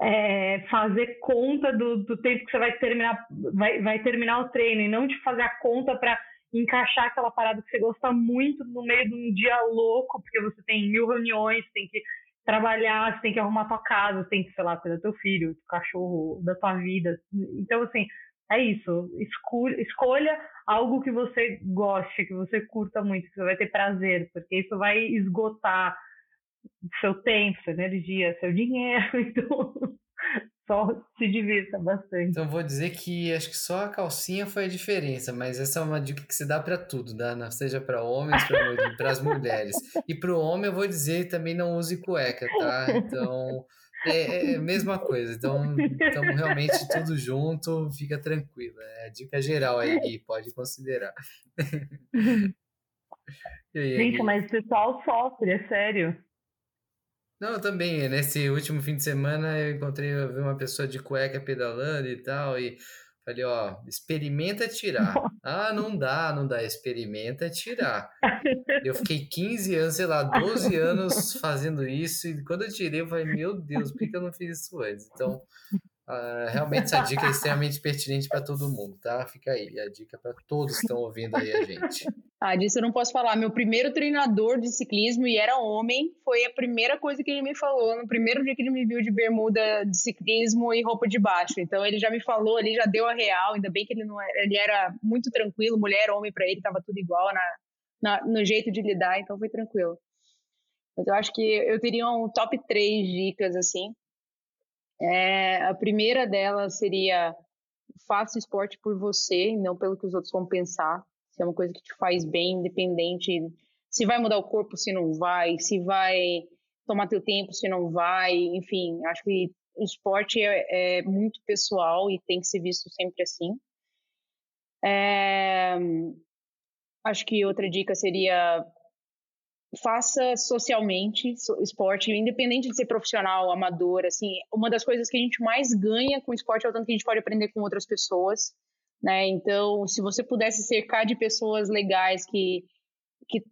É fazer conta do, do, tempo que você vai terminar, vai, vai terminar o treino e não te fazer a conta para encaixar aquela parada que você gosta muito no meio de um dia louco, porque você tem mil reuniões, tem que trabalhar, você tem que arrumar tua casa, você tem que, sei lá, cuidar do teu filho, do cachorro, da tua vida. Então, assim, é isso. Escolha, escolha algo que você goste, que você curta muito, que você vai ter prazer, porque isso vai esgotar seu tempo, sua energia, seu dinheiro. Então, só se divirta bastante. Então, vou dizer que acho que só a calcinha foi a diferença, mas essa é uma dica que se dá para tudo, né? seja para homens, para as mulheres. E para o homem, eu vou dizer também não use cueca, tá? Então. É, é, é a mesma coisa. Então, estamos realmente tudo junto, fica tranquilo. É a dica geral aí, Gui, pode considerar. aí, Gente, mas o pessoal sofre, é sério. Não, também. Nesse último fim de semana eu encontrei eu vi uma pessoa de cueca pedalando e tal, e falei, ó, experimenta tirar. Ah, não dá, não dá, experimenta tirar. Eu fiquei 15 anos, sei lá, 12 anos fazendo isso, e quando eu tirei, eu falei, meu Deus, por que eu não fiz isso antes? Então, Uh, realmente essa dica é extremamente pertinente para todo mundo, tá? Fica aí, a dica para todos que estão ouvindo aí a gente. Ah, disso eu não posso falar. Meu primeiro treinador de ciclismo, e era homem, foi a primeira coisa que ele me falou no primeiro dia que ele me viu de bermuda de ciclismo e roupa de baixo. Então ele já me falou, ele já deu a real, ainda bem que ele não era, ele era muito tranquilo, mulher, homem para ele, tava tudo igual na, na, no jeito de lidar, então foi tranquilo. Mas eu acho que eu teria um top 3 dicas, assim, é, a primeira delas seria faça esporte por você, não pelo que os outros vão pensar. Se é uma coisa que te faz bem, independente se vai mudar o corpo, se não vai, se vai tomar teu tempo, se não vai, enfim, acho que o esporte é, é muito pessoal e tem que ser visto sempre assim. É, acho que outra dica seria faça socialmente esporte, independente de ser profissional, amador, assim, uma das coisas que a gente mais ganha com esporte é o tanto que a gente pode aprender com outras pessoas, né? Então, se você pudesse cercar de pessoas legais que que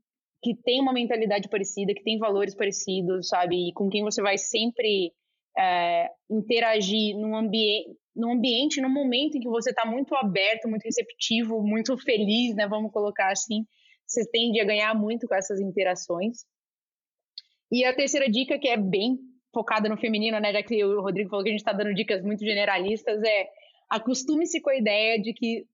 que tem uma mentalidade parecida, que tem valores parecidos, sabe, e com quem você vai sempre é, interagir num ambiente, num ambiente, num momento em que você está muito aberto, muito receptivo, muito feliz, né? Vamos colocar assim você tende a ganhar muito com essas interações. E a terceira dica, que é bem focada no feminino, né, já que o Rodrigo falou que a gente está dando dicas muito generalistas, é acostume-se com a ideia de que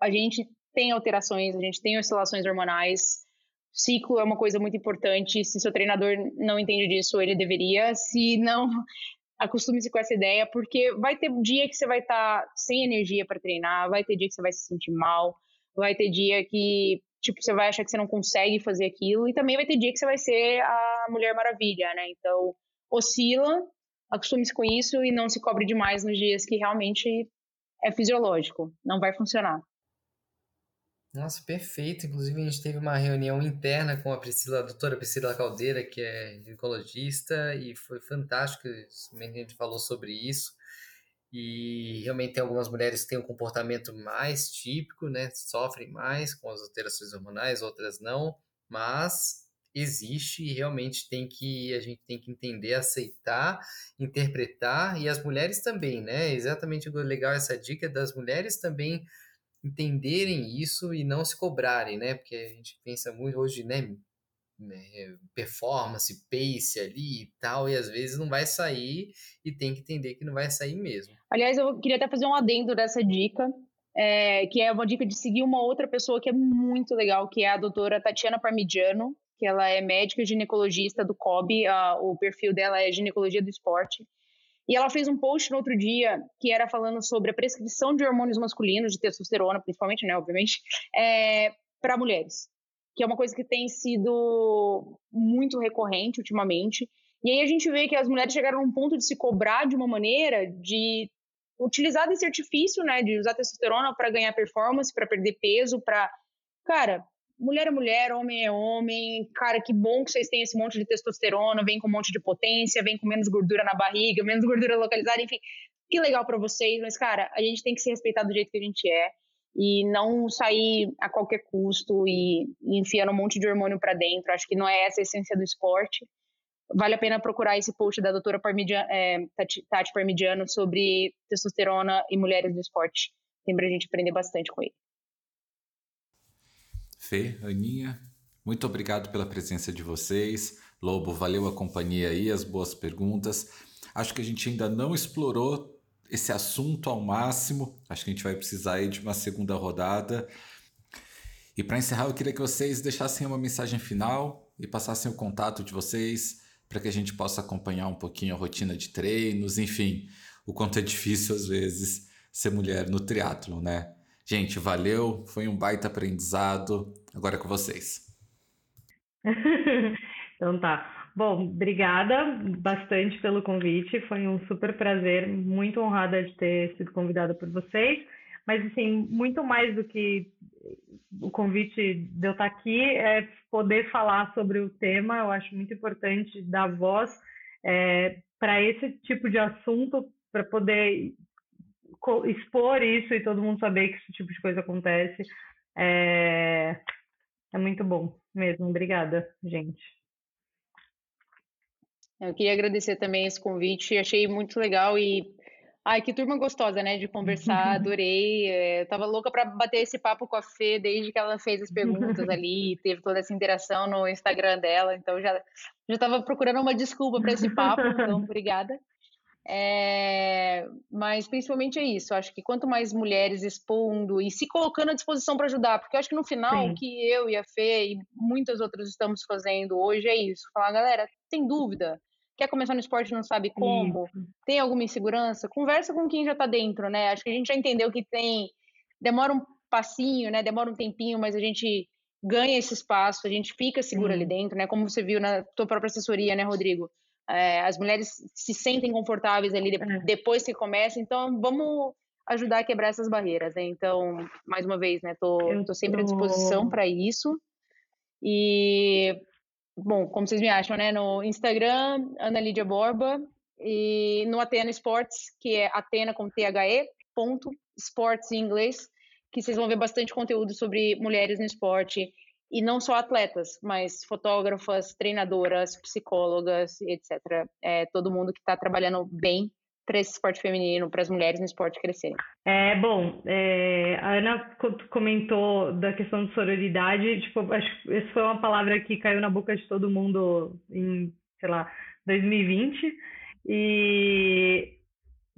a gente tem alterações, a gente tem oscilações hormonais, ciclo é uma coisa muito importante. Se seu treinador não entende disso, ele deveria. Se não, acostume-se com essa ideia, porque vai ter dia que você vai estar tá sem energia para treinar, vai ter dia que você vai se sentir mal, vai ter dia que tipo, você vai achar que você não consegue fazer aquilo, e também vai ter dia que você vai ser a Mulher Maravilha, né? Então, oscila, acostume-se com isso e não se cobre demais nos dias que realmente é fisiológico, não vai funcionar. Nossa, perfeito. Inclusive, a gente teve uma reunião interna com a Priscila, a doutora Priscila Caldeira, que é ginecologista, e foi fantástico. A gente falou sobre isso. E realmente tem algumas mulheres que têm um comportamento mais típico, né? Sofrem mais com as alterações hormonais, outras não, mas existe e realmente tem que a gente tem que entender, aceitar, interpretar e as mulheres também, né? Exatamente legal essa dica das mulheres também entenderem isso e não se cobrarem, né? Porque a gente pensa muito hoje, né? Né performance, pace ali e tal, e às vezes não vai sair e tem que entender que não vai sair mesmo. Aliás, eu queria até fazer um adendo dessa dica, é, que é uma dica de seguir uma outra pessoa que é muito legal, que é a doutora Tatiana Parmigiano, que ela é médica ginecologista do COB, a, o perfil dela é ginecologia do esporte. E ela fez um post no outro dia que era falando sobre a prescrição de hormônios masculinos, de testosterona, principalmente, né, obviamente, é, para mulheres, que é uma coisa que tem sido muito recorrente ultimamente. E aí a gente vê que as mulheres chegaram a um ponto de se cobrar de uma maneira de utilizar desse artifício, né, de usar testosterona para ganhar performance, para perder peso, para cara, mulher é mulher, homem é homem. Cara, que bom que vocês têm esse monte de testosterona, vem com um monte de potência, vem com menos gordura na barriga, menos gordura localizada, enfim. Que legal para vocês, mas, cara, a gente tem que se respeitar do jeito que a gente é e não sair a qualquer custo e, e enfiando um monte de hormônio para dentro. Acho que não é essa a essência do esporte. Vale a pena procurar esse post da doutora Parmigiano, é, Tati, Tati Parmigiano sobre testosterona e mulheres do esporte. Tem pra gente aprender bastante com ele. Fê, Aninha, muito obrigado pela presença de vocês. Lobo, valeu a companhia aí, as boas perguntas. Acho que a gente ainda não explorou esse assunto ao máximo. Acho que a gente vai precisar aí de uma segunda rodada. E para encerrar, eu queria que vocês deixassem uma mensagem final e passassem o contato de vocês para que a gente possa acompanhar um pouquinho a rotina de treinos, enfim, o quanto é difícil às vezes ser mulher no triatlo, né? Gente, valeu, foi um baita aprendizado. Agora é com vocês. então tá. Bom, obrigada bastante pelo convite. Foi um super prazer, muito honrada de ter sido convidada por vocês. Mas, assim, muito mais do que o convite de eu estar aqui é poder falar sobre o tema. Eu acho muito importante dar voz é, para esse tipo de assunto, para poder expor isso e todo mundo saber que esse tipo de coisa acontece é, é muito bom mesmo. Obrigada, gente. Eu queria agradecer também esse convite, achei muito legal e ai que turma gostosa, né, de conversar, adorei. É, tava louca para bater esse papo com a Fê desde que ela fez as perguntas ali, teve toda essa interação no Instagram dela, então já já tava procurando uma desculpa para esse papo, então obrigada. É, mas principalmente é isso. Acho que quanto mais mulheres expondo e se colocando à disposição para ajudar, porque eu acho que no final Sim. o que eu e a Fê e muitas outras estamos fazendo hoje é isso: falar, galera, tem dúvida? Quer começar no esporte e não sabe como? Isso. Tem alguma insegurança? Conversa com quem já está dentro, né? Acho que a gente já entendeu que tem. Demora um passinho, né? Demora um tempinho, mas a gente ganha esse espaço, a gente fica segura ali dentro, né? Como você viu na tua própria assessoria, né, Rodrigo? É, as mulheres se sentem confortáveis ali é. depois que começa, então vamos ajudar a quebrar essas barreiras, né? Então, mais uma vez, né, tô, tô sempre à disposição para isso. E bom, como vocês me acham, né, no Instagram, Ana Lídia Borba e no Atena Sports, que é Atena com THE, ponto, sports em inglês, que vocês vão ver bastante conteúdo sobre mulheres no esporte e não só atletas, mas fotógrafas, treinadoras, psicólogas, etc. É, todo mundo que está trabalhando bem para esse esporte feminino, para as mulheres no esporte crescerem. É bom. É, a Ana comentou da questão de sororidade. Tipo, acho que essa foi uma palavra que caiu na boca de todo mundo em, sei lá, 2020. E,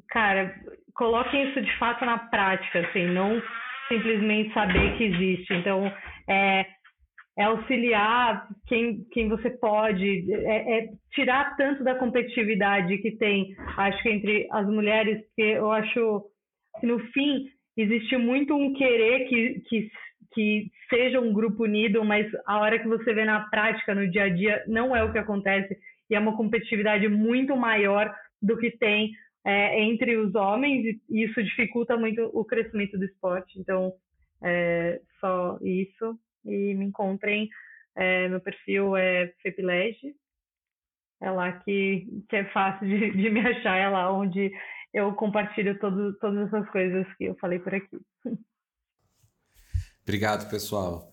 cara, coloquem isso de fato na prática, assim, não simplesmente saber que existe. Então, é, é auxiliar quem, quem você pode, é, é, tirar tanto da competitividade que tem, acho que entre as mulheres, que eu acho que no fim existe muito um querer que, que que seja um grupo unido, mas a hora que você vê na prática, no dia a dia, não é o que acontece e é uma competitividade muito maior do que tem é, entre os homens e isso dificulta muito o crescimento do esporte. Então, é, só isso. E me encontrem, é, meu perfil é Fepilege, é lá que, que é fácil de, de me achar, é lá onde eu compartilho todo, todas essas coisas que eu falei por aqui. Obrigado, pessoal.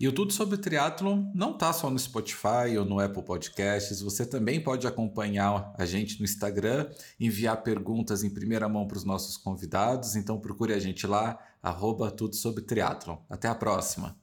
E o Tudo sobre Triathlon não está só no Spotify ou no Apple Podcasts. Você também pode acompanhar a gente no Instagram, enviar perguntas em primeira mão para os nossos convidados. Então procure a gente lá, arroba Tudo sobre Triathlon. Até a próxima!